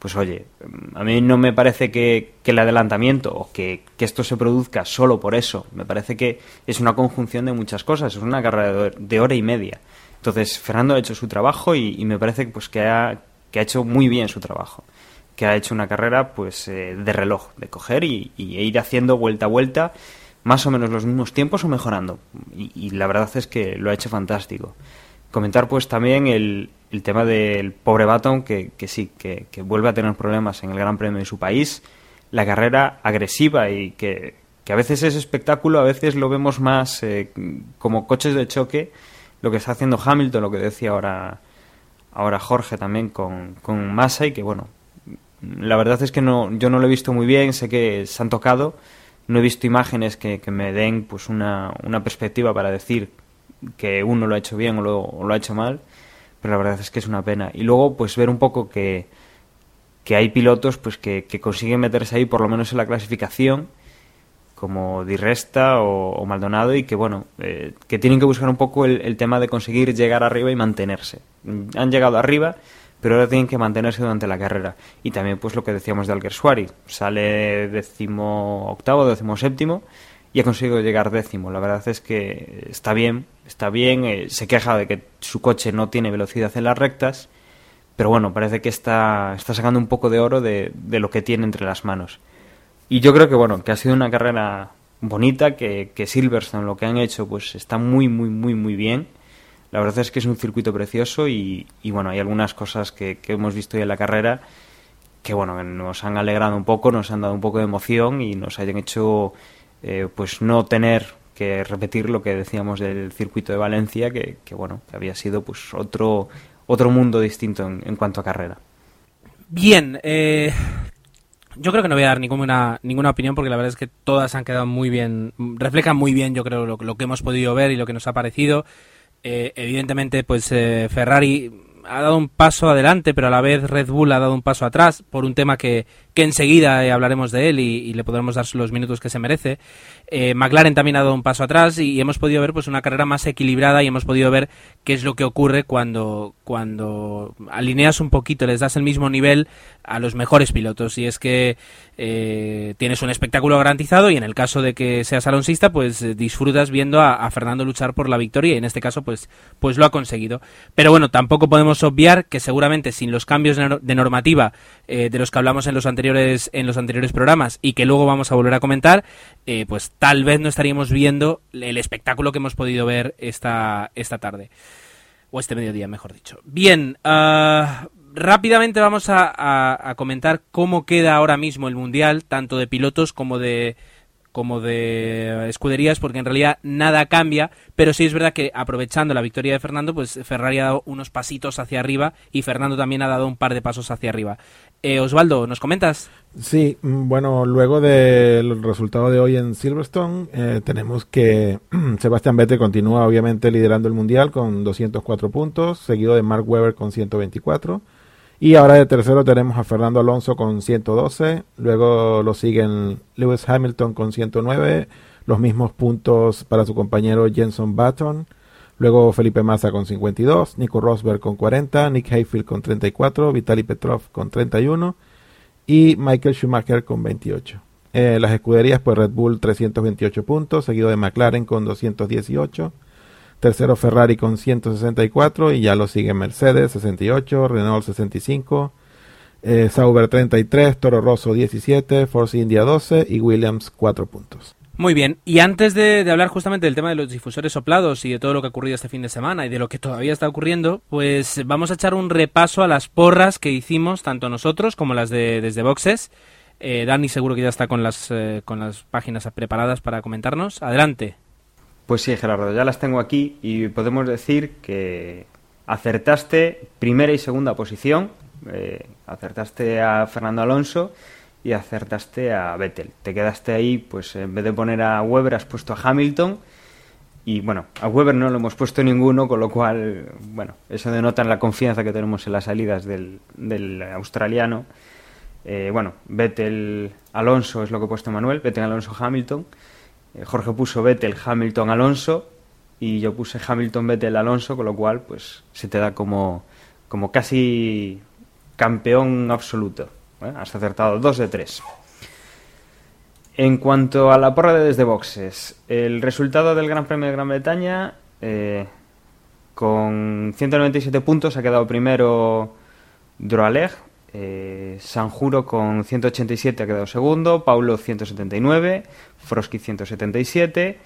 pues oye, a mí no me parece que, que el adelantamiento o que, que, esto se produzca solo por eso, me parece que es una conjunción de muchas cosas, es una carrera de hora y media. Entonces, Fernando ha hecho su trabajo y, y me parece pues, que, ha, que ha hecho muy bien su trabajo, que ha hecho una carrera pues eh, de reloj, de coger y, y ir haciendo vuelta a vuelta más o menos los mismos tiempos o mejorando. Y, y, la verdad es que lo ha hecho fantástico. Comentar pues también el, el tema del pobre Baton, que, que sí, que, que, vuelve a tener problemas en el Gran Premio de su país, la carrera agresiva y que, que a veces es espectáculo, a veces lo vemos más eh, como coches de choque, lo que está haciendo Hamilton, lo que decía ahora, ahora Jorge también con, con Massa y que bueno, la verdad es que no, yo no lo he visto muy bien, sé que se han tocado, no he visto imágenes que, que me den pues una, una, perspectiva para decir que uno lo ha hecho bien o lo, ha hecho mal, pero la verdad es que es una pena. Y luego pues ver un poco que, que hay pilotos pues que, que consiguen meterse ahí por lo menos en la clasificación como Di Resta o, Maldonado y que bueno eh, que tienen que buscar un poco el, tema de conseguir llegar arriba y mantenerse. Han llegado arriba pero ahora tienen que mantenerse durante la carrera. Y también, pues lo que decíamos de Alguersuari, sale décimo octavo, décimo séptimo y ha conseguido llegar décimo. La verdad es que está bien, está bien, eh, se queja de que su coche no tiene velocidad en las rectas, pero bueno, parece que está, está sacando un poco de oro de, de lo que tiene entre las manos. Y yo creo que bueno, que ha sido una carrera bonita, que, que Silverstone lo que han hecho pues está muy, muy, muy, muy bien la verdad es que es un circuito precioso y, y bueno, hay algunas cosas que, que, hemos visto hoy en la carrera que bueno, nos han alegrado un poco, nos han dado un poco de emoción y nos hayan hecho eh, pues no tener que repetir lo que decíamos del circuito de Valencia, que, que bueno, que había sido pues otro, otro mundo distinto en, cuanto a carrera. Bien, eh, yo creo que no voy a dar ninguna, ninguna opinión porque la verdad es que todas han quedado muy bien, reflejan muy bien yo creo lo, lo que hemos podido ver y lo que nos ha parecido. Eh, evidentemente, pues Ferrari ha dado un paso adelante, pero a la vez Red Bull ha dado un paso atrás por un tema que, que enseguida eh, hablaremos de él y, le podremos dar los minutos que se merece. Eh, McLaren también ha dado un paso atrás y, y hemos podido ver pues una carrera más equilibrada y hemos podido ver qué es lo que ocurre cuando, cuando alineas un poquito, les das el mismo nivel a los mejores pilotos. Y es que eh, tienes un espectáculo garantizado y en el caso de que seas alonsista, pues eh, disfrutas viendo a, Fernando luchar por la victoria y en este caso pues, pues lo ha conseguido. Pero bueno, tampoco podemos obviar que seguramente sin los cambios de normativa eh, de los que hablamos en los anteriores en los anteriores programas y que luego vamos a volver a comentar, pues tal vez no estaríamos viendo el espectáculo que hemos podido ver esta, esta tarde. O este mediodía, mejor dicho. Bien, uh, rápidamente vamos a, comentar cómo queda ahora mismo el Mundial, tanto de pilotos como de como de escuderías, porque en realidad nada cambia, pero sí es verdad que aprovechando la victoria de Fernando, pues Ferrari ha dado unos pasitos hacia arriba y Fernando también ha dado un par de pasos hacia arriba. Eh, Osvaldo, ¿nos comentas? Sí, mm, bueno, luego del resultado de hoy en Silverstone, eh, tenemos que Sebastián Vettel continúa obviamente liderando el mundial con 204 puntos, seguido de Mark Webber con 124. Y ahora de tercero tenemos a Fernando Alonso con 112, luego lo siguen Lewis Hamilton con 109, los mismos puntos para su compañero Jenson Button, luego Felipe Massa con 52, Nico Rosberg con 40, Nick Hayfield con 34, Vitaly Petrov con 31 y Michael Schumacher con 28. Eh, las escuderías, pues Red Bull 328 puntos, seguido de McLaren con 218, Tercero Ferrari con 164 y ya lo sigue Mercedes 68, Renault 65, eh, Sauber 33, Toro Rosso 17, Force India 12 y Williams 4 puntos. Muy bien, y antes de, hablar justamente del tema de los difusores soplados y de todo lo que ha ocurrido este fin de semana y de lo que todavía está ocurriendo, pues vamos a echar un repaso a las porras que hicimos, tanto nosotros como las de desde Boxes. Eh, Dani seguro que ya está con las, eh, con las páginas preparadas para comentarnos. Adelante. Pues sí, Gerardo, ya las tengo aquí y podemos decir que acertaste primera y segunda posición, eh, acertaste a Fernando Alonso y acertaste a Vettel. Te quedaste ahí, pues en vez de poner a Weber has puesto a Hamilton y bueno, a Weber no lo hemos puesto ninguno, con lo cual, bueno, eso denota la confianza que tenemos en las salidas del, australiano. Eh, bueno, Vettel Alonso es lo que ha puesto Manuel, Vettel Alonso Hamilton. Eh, Jorge puso Vettel, Hamilton, Alonso y yo puse Hamilton, Vettel, Alonso, con lo cual pues se te da como, como casi campeón absoluto. has acertado dos de tres. En cuanto a la porra de desde boxes, el resultado del Gran Premio de Gran Bretaña, eh, con 197 puntos, ha quedado primero Droaleg, eh, Sanjuro con 187 ha quedado segundo, Paulo 179, Frosky 177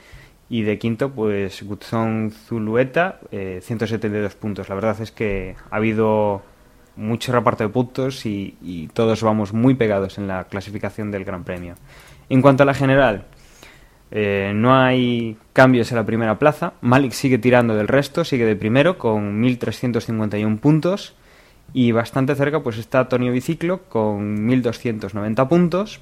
y de quinto pues Gutzón Zulueta 172 eh, puntos. La verdad es que ha habido mucho reparto de puntos y, todos vamos muy pegados en la clasificación del Gran Premio. En cuanto a la general, eh, no hay cambios en la primera plaza. Malik sigue tirando del resto, sigue de primero con 1.351 puntos. Y bastante cerca pues está Tonio Biciclo con 1290 puntos.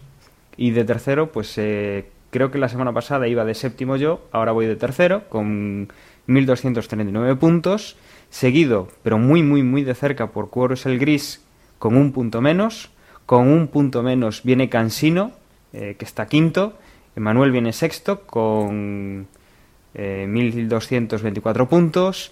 Y de tercero, pues eh, creo que la semana pasada iba de séptimo yo, ahora voy de tercero con 1239 puntos. Seguido, pero muy, muy, muy de cerca por Cuoros el Gris con un punto menos. Con un punto menos viene Cansino, eh, que está quinto. Emanuel viene sexto con 1224 eh, puntos.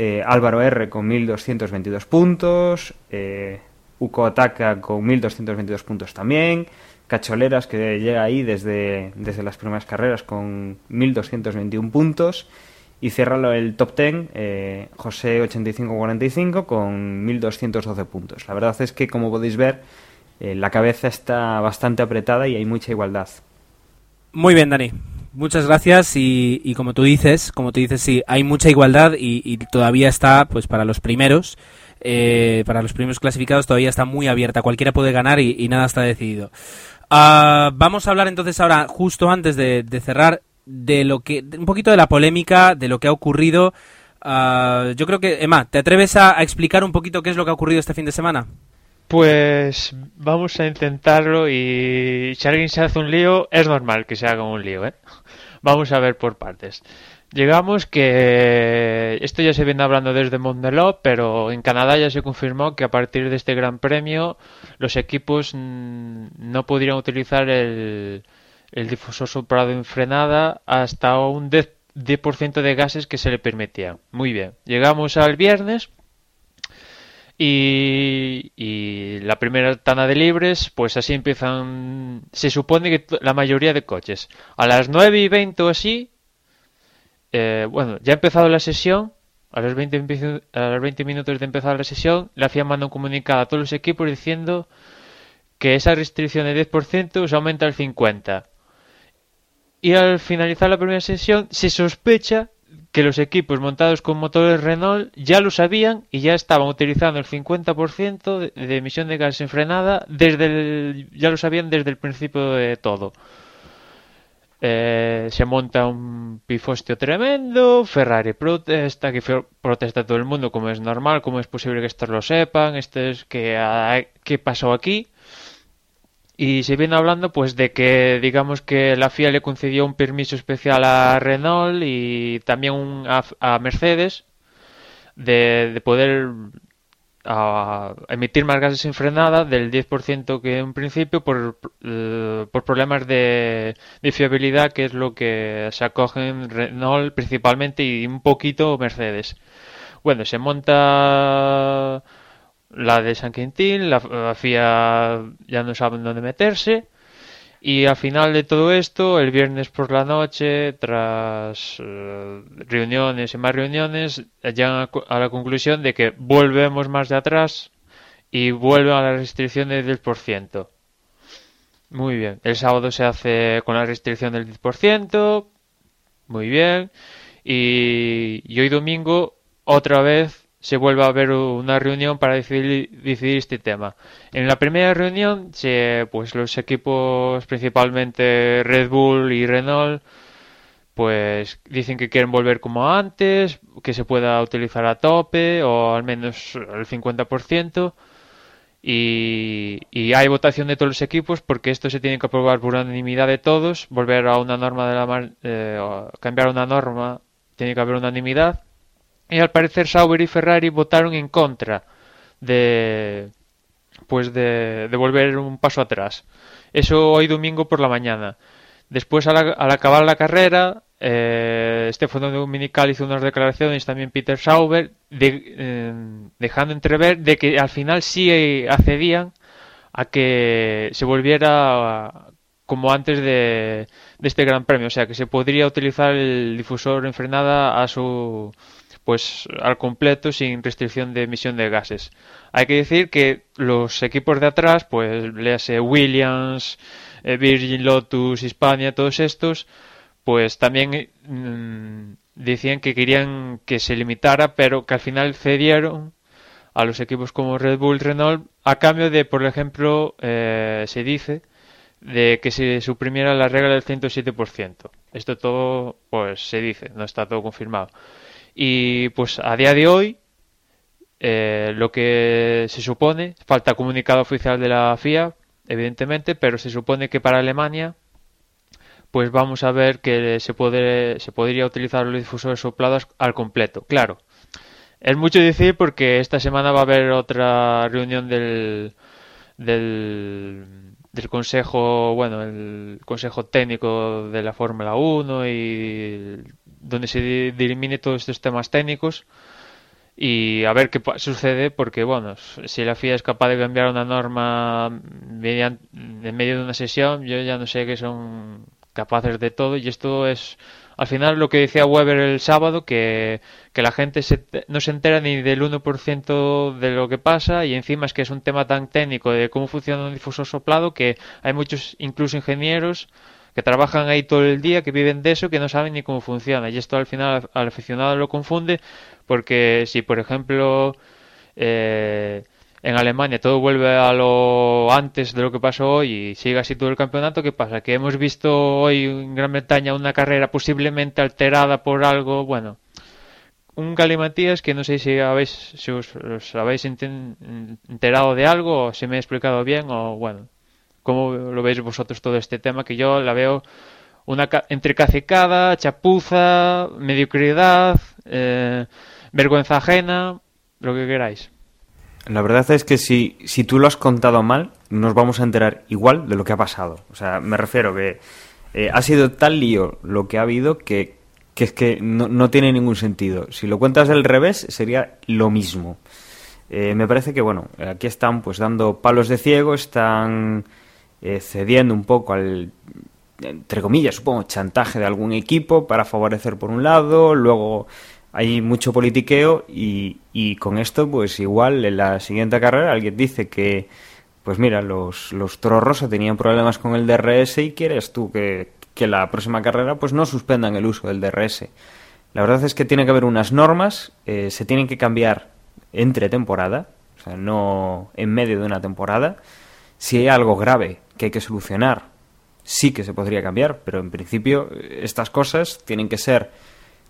Eh, Álvaro R con 1222 puntos, eh, Uco Ataca con 1222 puntos también, Cacholeras que llega ahí desde, desde las primeras carreras con 1221 puntos y cierra el top 10 eh, José 8545 con 1212 puntos. La verdad es que como podéis ver la cabeza está bastante apretada y hay mucha igualdad. Muy bien, Dani. Muchas gracias y, como tú dices, como tú dices, sí, hay mucha igualdad y, todavía está, pues para los primeros, eh, para los primeros clasificados todavía está muy abierta. Cualquiera puede ganar y, nada está decidido. Ah, vamos a hablar entonces ahora, justo antes de, cerrar, de lo que, un poquito de la polémica, de lo que ha ocurrido. Ah, yo creo que, Emma, ¿te atreves a explicar un poquito qué es lo que ha ocurrido este fin de semana? Pues vamos a intentarlo y si alguien se hace un lío, es normal que se haga un lío, ¿eh? Vamos a ver por partes. Llegamos que esto ya se viene hablando desde Mondeló, pero en Canadá ya se confirmó que a partir de este Gran Premio los equipos no podrían utilizar el, difusor soprado en frenada hasta un 10% de gases que se le permitían. Muy bien, llegamos al viernes y, la primera tanda de libres, pues así empiezan. Se supone que la mayoría de coches. A las 9 y 20 o así, eh, bueno, ya ha empezado la sesión. A los, 20, a los 20 minutos de empezar la sesión, la FIA manda un comunicado a todos los equipos diciendo que esa restricción de 10% se aumenta al 50%. Y al finalizar la primera sesión, se sospecha que los equipos montados con motores Renault ya lo sabían y ya estaban utilizando el 50% de, emisión de gas en frenada desde ya lo sabían desde el principio de todo. eh, se monta un pifostio tremendo, Ferrari protesta, que protesta todo el mundo como es normal, como es posible que estos lo sepan, esto es que qué pasó aquí. Y se viene hablando pues de que digamos que la FIA le concedió un permiso especial a Renault y también a, Mercedes de, de poder a emitir más gases sin frenada del 10% que en principio por, eh, por problemas de, de, fiabilidad que es lo que se acogen Renault principalmente y un poquito Mercedes. Bueno, se monta la de San Quintín, la, la FIA ya no sabe dónde meterse y al final de todo esto, el viernes por la noche, tras eh, reuniones y más reuniones, llegan a, la conclusión de que volvemos más de atrás y vuelven a la restricción del 10%. Muy bien. El sábado se hace con la restricción del 10%. Muy bien. Y hoy domingo, otra vez, se vuelve a ver una reunión para decidir, decidir este tema. En la primera reunión, se, pues los equipos, principalmente Red Bull y Renault, pues dicen que quieren volver como antes, que se pueda utilizar a tope o al menos el 50%. Y, y hay votación de todos los equipos porque esto se tiene que aprobar por unanimidad de todos. Volver a una norma de la eh, cambiar una norma tiene que haber unanimidad y al parecer Sauber y Ferrari votaron en contra de pues de, volver un paso atrás. Eso hoy domingo por la mañana. Después al, acabar la carrera, eh, Stefano Dominical hizo unas declaraciones también Peter Sauber eh, dejando entrever de que al final sí accedían a que se volviera como antes de, de este gran premio, o sea que se podría utilizar el difusor en frenada a su pues al completo sin restricción de emisión de gases. Hay que decir que los equipos de atrás, pues léase Williams, eh, Virgin Lotus, Hispania, todos estos, pues también mm, decían que querían que se limitara, pero que al final cedieron a los equipos como Red Bull, Renault, a cambio de, por ejemplo, eh, se dice de que se suprimiera la regla del 107%. Esto todo, pues se dice, no está todo confirmado. Y pues a día de hoy, eh, lo que se supone, falta comunicado oficial de la FIA, evidentemente, pero se supone que para Alemania, pues vamos a ver que se, puede, se podría utilizar los difusores soplados al completo. Claro, es mucho decir porque esta semana va a haber otra reunión del, del, consejo, bueno, el consejo técnico de la Fórmula 1 y donde se dirimine todos estos temas técnicos y a ver qué sucede porque bueno si la FIA es capaz de cambiar una norma en medio de una sesión yo ya no sé que son capaces de todo y esto es al final lo que decía Weber el sábado que, que la gente no se entera ni del 1% de lo que pasa y encima es que es un tema tan técnico de cómo funciona un difusor soplado que hay muchos incluso ingenieros que trabajan ahí todo el día, que viven de eso, que no saben ni cómo funciona. Y esto al final al aficionado lo confunde porque si, por ejemplo, eh, en Alemania todo vuelve a lo antes de lo que pasó hoy y sigue así todo el campeonato, ¿qué pasa? Que hemos visto hoy en Gran Bretaña una carrera posiblemente alterada por algo, bueno, un galimatías que no sé si habéis si os, os habéis enterado de algo o si me he explicado bien o bueno ¿Cómo lo veis vosotros todo este tema? Que yo la veo una entre cacicada, chapuza, mediocridad, eh, vergüenza ajena, lo que queráis. La verdad es que si, si tú lo has contado mal, nos vamos a enterar igual de lo que ha pasado. O sea, me refiero que eh, ha sido tal lío lo que ha habido que, que es que no, no, tiene ningún sentido. Si lo cuentas del revés, sería lo mismo. Eh, me parece que, bueno, aquí están pues dando palos de ciego, están eh, cediendo un poco al, entre comillas, supongo, chantaje de algún equipo para favorecer por un lado, luego hay mucho politiqueo y, y con esto, pues igual en la siguiente carrera alguien dice que, pues mira, los, los Toro Rosa tenían problemas con el DRS y quieres tú que, que la próxima carrera pues no suspendan el uso del DRS. La verdad es que tiene que haber unas normas, eh, se tienen que cambiar entre temporada, o sea, no en medio de una temporada. Si hay algo grave que hay que solucionar, sí que se podría cambiar, pero en principio estas cosas tienen que ser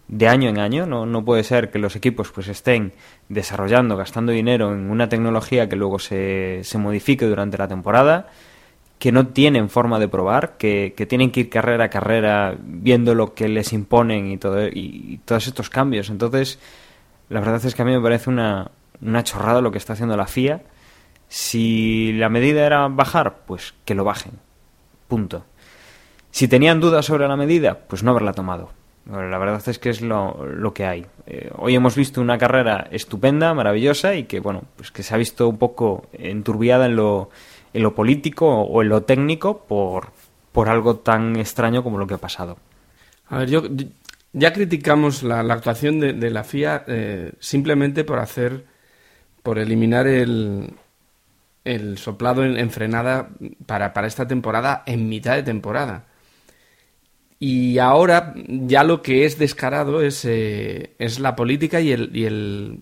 de año en año, no, no puede ser que los equipos pues estén desarrollando, gastando dinero en una tecnología que luego se, se modifique durante la temporada, que no tienen forma de probar, que, que, tienen que ir carrera a carrera viendo lo que les imponen y, todo, y, todos estos cambios. Entonces, la verdad es que a mí me parece una, una chorrada lo que está haciendo la FIA. Si la medida era bajar, pues que lo bajen. Punto. Si tenían dudas sobre la medida, pues no haberla tomado. La verdad es que es lo, lo que hay. Eh, hoy hemos visto una carrera estupenda, maravillosa y que, bueno, pues que se ha visto un poco enturbiada en lo, en lo político o en lo técnico por, por algo tan extraño como lo que ha pasado. A ver, yo ya criticamos la, actuación de, de, la FIA eh, simplemente por hacer, por eliminar el, el soplado en, en frenada para, para esta temporada en mitad de temporada. Y ahora ya lo que es descarado es, eh, es la política y el, y, el,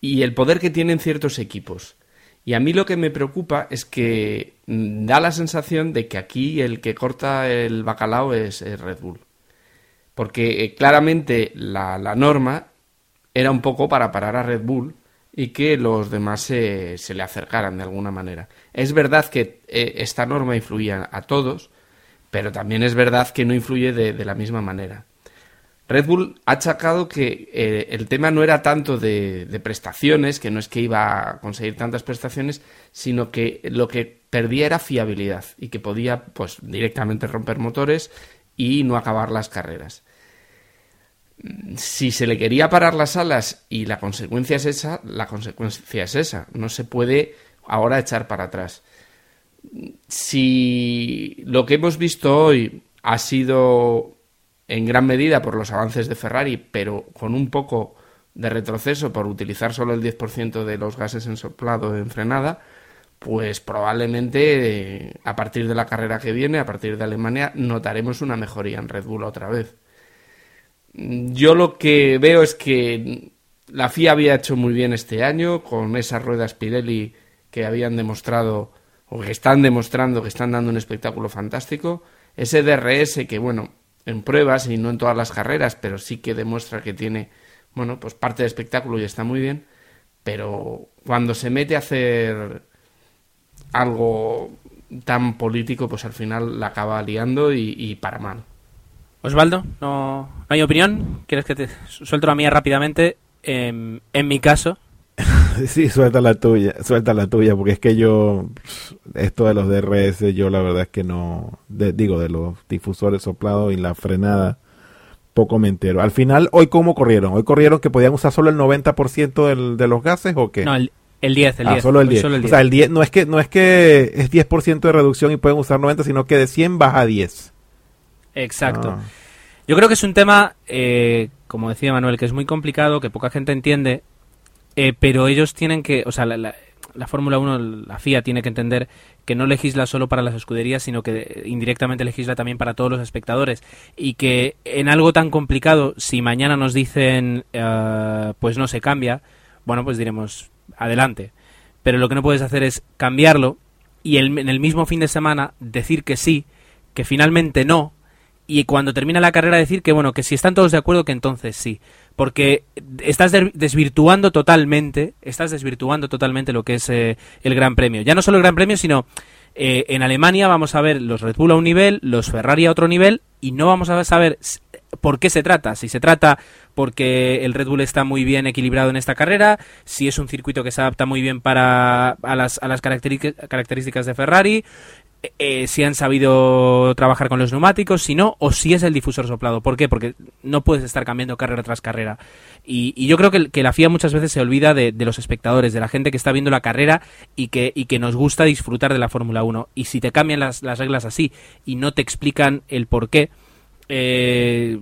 y el poder que tienen ciertos equipos. Y a mí lo que me preocupa es que da la sensación de que aquí el que corta el bacalao es, es Red Bull. Porque eh, claramente la, la, norma era un poco para parar a Red Bull y que los demás se, se le acercaran de alguna manera. Es verdad que eh, esta norma influía a todos, pero también es verdad que no influye de, de la misma manera. Red Bull ha achacado que eh, el tema no era tanto de, de, prestaciones, que no es que iba a conseguir tantas prestaciones, sino que lo que perdía era fiabilidad y que podía pues directamente romper motores y no acabar las carreras. Si se le quería parar las alas y la consecuencia es esa, la consecuencia es esa. No se puede ahora echar para atrás si lo que hemos visto hoy ha sido en gran medida por los avances de Ferrari, pero con un poco de retroceso por utilizar solo el 10% de los gases ensoplado en frenada, pues probablemente a partir de la carrera que viene, a partir de Alemania, notaremos una mejoría en Red Bull otra vez. Yo lo que veo es que la FIA había hecho muy bien este año con esas ruedas Pirelli que habían demostrado o que están demostrando que están dando un espectáculo fantástico. Ese DRS que, bueno, en pruebas y no en todas las carreras, pero sí que demuestra que tiene, bueno, pues parte de espectáculo y está muy bien. Pero cuando se mete a hacer algo tan político, pues al final la acaba liando y, y para mal. Osvaldo, ¿no, ¿no hay opinión? ¿Quieres que te suelto la mía rápidamente? Eh, en mi caso, sí, suelta la tuya, suelta la tuya, porque es que yo, esto de los DRS, yo la verdad es que no, de, digo, de los difusores soplados y la frenada, poco me entero. Al final, ¿hoy cómo corrieron? ¿Hoy corrieron que podían usar solo el 90% del, de los gases o qué? No, el, el 10, el ah, 10. Solo el 10. Solo el 10. O sea, el 10, no es que, no es que es 10% de reducción y pueden usar 90, sino que de 100 baja a 10. Exacto. Ah. Yo creo que es un tema, eh, como decía Manuel, que es muy complicado, que poca gente entiende eh, pero ellos tienen que, o sea, la, la, la Fórmula 1, la FIA tiene que entender que no legisla solo para las escuderías, sino que indirectamente legisla también para todos los espectadores. Y que en algo tan complicado, si mañana nos dicen, uh, pues no se cambia, bueno, pues diremos, adelante. Pero lo que no puedes hacer es cambiarlo y el, en el mismo fin de semana decir que sí, que finalmente no, y cuando termina la carrera decir que bueno, que si están todos de acuerdo que entonces sí, porque estás desvirtuando totalmente, estás desvirtuando totalmente lo que es eh, el Gran Premio. Ya no solo el Gran Premio, sino eh, en Alemania vamos a ver los Red Bull a un nivel, los Ferrari a otro nivel y no vamos a saber por qué se trata. Si se trata porque el Red Bull está muy bien equilibrado en esta carrera, si es un circuito que se adapta muy bien para a las, a las características de Ferrari, eh, si han sabido trabajar con los neumáticos, si no, o si es el difusor soplado. ¿Por qué? Porque no puedes estar cambiando carrera tras carrera. Y, yo creo que, la FIA muchas veces se olvida de, los espectadores, de la gente que está viendo la carrera y que, nos gusta disfrutar de la Fórmula 1. Y si te cambian las, las, reglas así y no te explican el por qué, eh,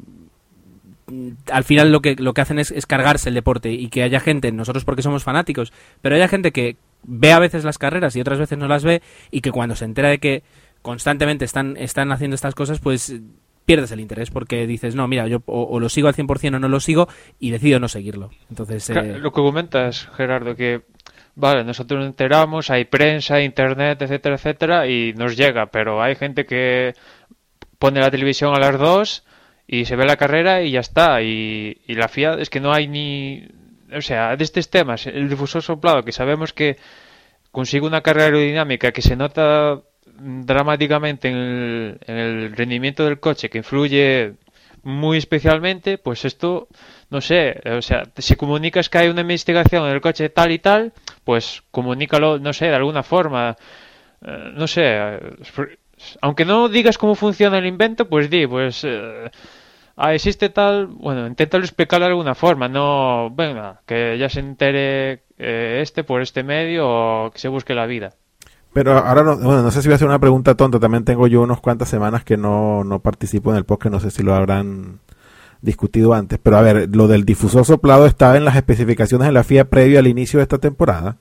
al final lo que, lo que hacen es, es, cargarse el deporte y que haya gente, nosotros porque somos fanáticos, pero haya gente que ve a veces las carreras y otras veces no las ve y que cuando se entera de que constantemente están, están haciendo estas cosas, pues pierdes el interés porque dices, no, mira, yo o, o lo sigo al 100% o no lo sigo y decido no seguirlo. Entonces, eh... Lo que comentas, Gerardo, que Vale, nosotros nos enteramos, hay prensa, internet, etcétera, etcétera, y nos llega, pero hay gente que pone la televisión a las 2 y se ve la carrera y ya está. Y, y la FIA es que no hay ni. O sea, de estos temas, el difusor soplado, que sabemos que consigue una carga aerodinámica que se nota dramáticamente en el, en el rendimiento del coche, que influye muy especialmente, pues esto, no sé, o sea, si comunicas que hay una investigación en el coche tal y tal, pues comunícalo, no sé, de alguna forma, eh, no sé, eh, aunque no digas cómo funciona el invento, pues di, pues eh, ah, existe tal, bueno, inténtalo explicarlo de alguna forma, no, venga, que ya se entere eh, este por este medio o que se busque la vida. Pero ahora, no, bueno, no sé si voy a hacer una pregunta tonta. También tengo yo unos cuantas semanas que no, no participo en el podcast. No sé si lo habrán discutido antes. Pero a ver, lo del difusor soplado estaba en las especificaciones de la FIA previo al inicio de esta temporada.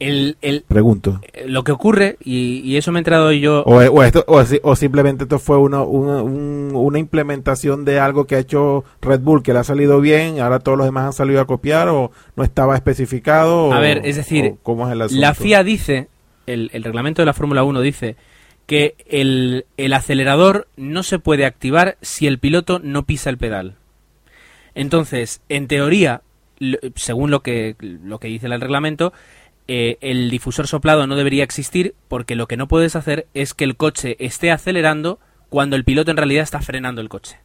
El, el, Pregunto. lo que ocurre, y, y eso me he enterado yo... O, o esto, o, o simplemente esto fue una, una, un- una implementación de algo que ha hecho Red Bull, que le ha salido bien, ahora todos los demás han salido a copiar, o no estaba especificado. A o- ver, es decir, ¿cómo es el? La FIA dice, el, el reglamento de la Fórmula 1 dice que el, el acelerador no se puede activar si el piloto no pisa el pedal. Entonces, en teoría, según lo que, lo que dice el reglamento, eh, el difusor soplado no debería existir porque lo que no puedes hacer es que el coche esté acelerando cuando el piloto en realidad está frenando el coche.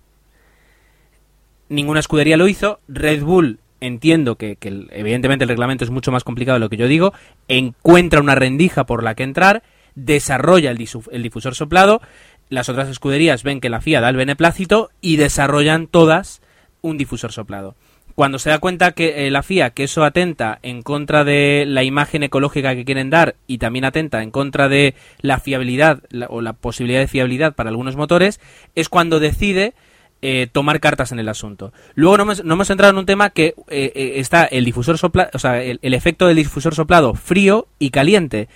Ninguna escudería lo hizo. Red Bull, entiendo que, evidentemente el reglamento es mucho más complicado de lo que yo digo, encuentra una rendija por la que entrar, desarrolla el, el difusor soplado, las otras escuderías ven que la FIA da el beneplácito y desarrollan todas un difusor soplado. Cuando se da cuenta que eh, la FIA que eso atenta en contra de la imagen ecológica que quieren dar y también atenta en contra de la fiabilidad la- o la posibilidad de fiabilidad para algunos motores, es cuando decide eh, tomar cartas en el asunto. Luego no hemos, entrado en un tema que eh, eh, está el difusor soplado, o sea, el efecto del difusor soplado frío y caliente.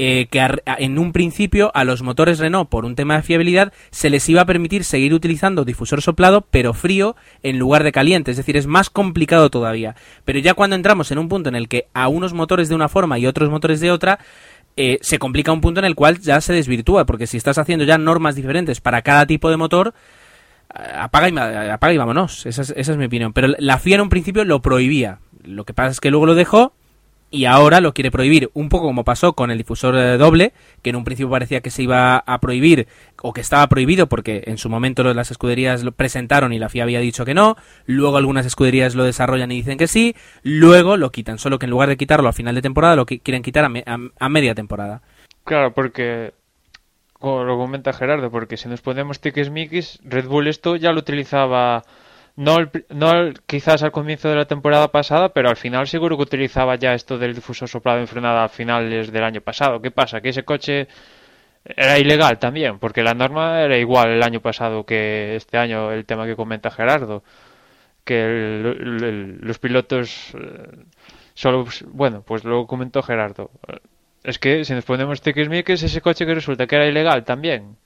Eh, que a- en un principio a los motores Renault, por un tema de fiabilidad, se les iba a permitir seguir utilizando difusor soplado, pero frío en lugar de caliente. Es decir, es más complicado todavía. Pero ya cuando entramos en un punto en el que a unos motores de una forma y otros motores de otra, eh, se complica un punto en el cual ya se desvirtúa, porque si estás haciendo ya normas diferentes para cada tipo de motor, apaga y, apaga y vámonos. Esa es, esa es mi opinión. Pero la FIA en un principio lo prohibía. Lo que pasa es que luego lo dejó y ahora lo quiere prohibir. Un poco como pasó con el difusor eh, doble, que en un principio parecía que se iba a prohibir o que estaba prohibido porque en su momento las escuderías lo presentaron y la FIA había dicho que no. Luego algunas escuderías lo desarrollan y dicen que sí. Luego lo quitan. Solo que en lugar de quitarlo a final de temporada, lo qui- quieren quitar a, me- a- media temporada. Claro, porque, como lo comenta Gerardo, porque si nos ponemos tiquismiquis, Red Bull esto ya lo utilizaba, no, el no quizás al comienzo de la temporada pasada, pero al final seguro que utilizaba ya esto del difusor soplado en frenada a finales del año pasado. ¿Qué pasa? Que ese coche era ilegal también, porque la norma era igual el año pasado que este año, el tema que comenta Gerardo, que el- los pilotos eh, solo, bueno, pues lo comentó Gerardo. Es que si nos ponemos tiquismiquis, ese coche que resulta que era ilegal también.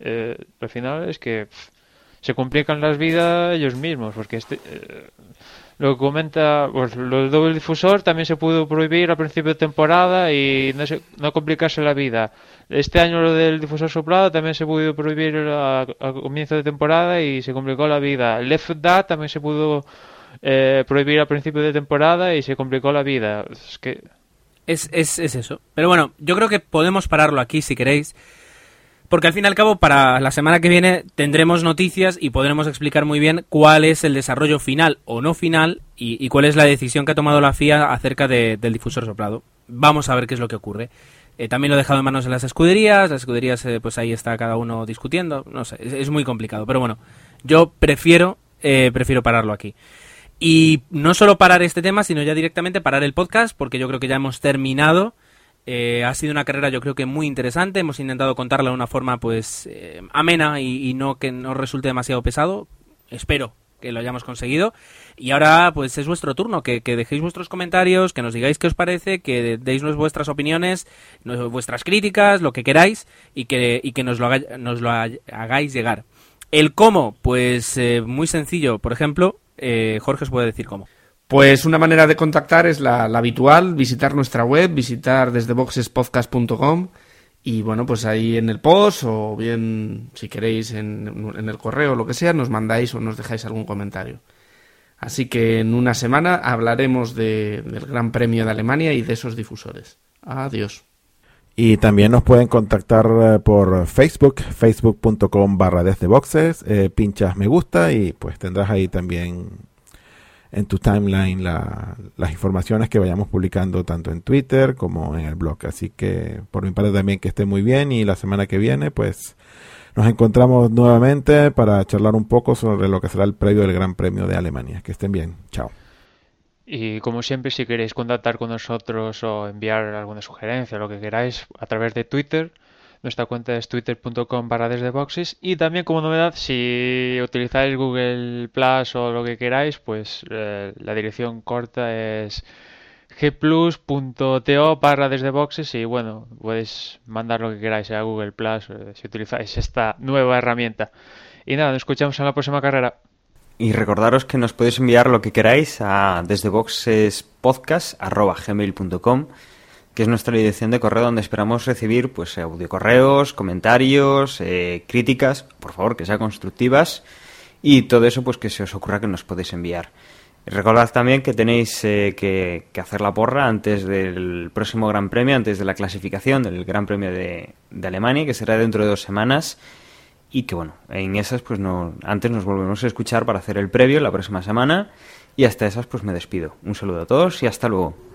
Eh, al final es que se complican las vidas ellos mismos, porque este, eh, lo que comenta, pues lo del doble difusor también se pudo prohibir al principio de temporada y no, se- no complicarse la vida. Este año lo del difusor soplado también se pudo prohibir a, a comienzo de temporada y se complicó la vida. El FDA también se pudo eh, prohibir al principio de temporada y se complicó la vida. Es, es, es eso. Pero bueno, yo creo que podemos pararlo aquí si queréis. Porque al fin y al cabo, para la semana que viene tendremos noticias y podremos explicar muy bien cuál es el desarrollo final o no final y, cuál es la decisión que ha tomado la FIA acerca de- del difusor soplado. Vamos a ver qué es lo que ocurre. Eh, también lo he dejado en manos de las escuderías. Las escuderías, eh, pues ahí está cada uno discutiendo. No sé, es, es muy complicado. Pero bueno, yo prefiero, eh, prefiero pararlo aquí. Y no solo parar este tema, sino ya directamente parar el podcast, porque yo creo que ya hemos terminado. Eh, ha sido una carrera yo creo que muy interesante. Hemos intentado contarla de una forma pues eh, amena y, no que no resulte demasiado pesado. Espero que lo hayamos conseguido. Y ahora pues es vuestro turno, que, dejéis vuestros comentarios, que nos digáis qué os parece, que deis vuestras opiniones, vuestras críticas, lo que queráis y que, nos, lo hagáis llegar. El cómo, pues eh, muy sencillo. Por ejemplo, Jorge os puede decir cómo. Pues una manera de contactar es la, habitual, visitar nuestra web, visitar desde boxespodcast.com y bueno, pues ahí en el post o bien si queréis en, en el correo o lo que sea, nos mandáis o nos dejáis algún comentario. Así que en una semana hablaremos de- del Gran Premio de Alemania y de esos difusores. Adiós. Y también nos pueden contactar eh, por Facebook, facebook.com barra desde boxes, eh, pinchas me gusta y pues tendrás ahí también en tu timeline la- las informaciones que vayamos publicando tanto en Twitter como en el blog. Así que por mi parte también que esté muy bien y la semana que viene pues nos encontramos nuevamente para charlar un poco sobre lo que será el previo del Gran Premio de Alemania. Que estén bien. Chao. Y como siempre, si queréis contactar con nosotros o enviar alguna sugerencia, lo que queráis, a través de Twitter, nuestra cuenta es twitter.com barra desde boxes. Y también como novedad, si utilizáis Google Plus o lo que queráis, pues eh, la dirección corta es gplus.to barra desde boxes y bueno, podéis mandar lo que queráis a Google Plus eh, si utilizáis esta nueva herramienta. Y nada, nos escuchamos en la próxima carrera. Y recordaros que nos podéis enviar lo que queráis a desde boxespodcast.gmail.com que es nuestra dirección de correo donde esperamos recibir pues audiocorreos, comentarios, eh, críticas, por favor que sean constructivas y todo eso pues que se os ocurra que nos podéis enviar. Recordad también que tenéis eh, que, que hacer la porra antes del próximo Gran Premio, antes de la clasificación del Gran Premio de, de Alemania, que será dentro de dos semanas. Y que bueno, en esas pues no, antes nos volvemos a escuchar para hacer el previo la próxima semana. Y hasta esas pues me despido. Un saludo a todos y hasta luego.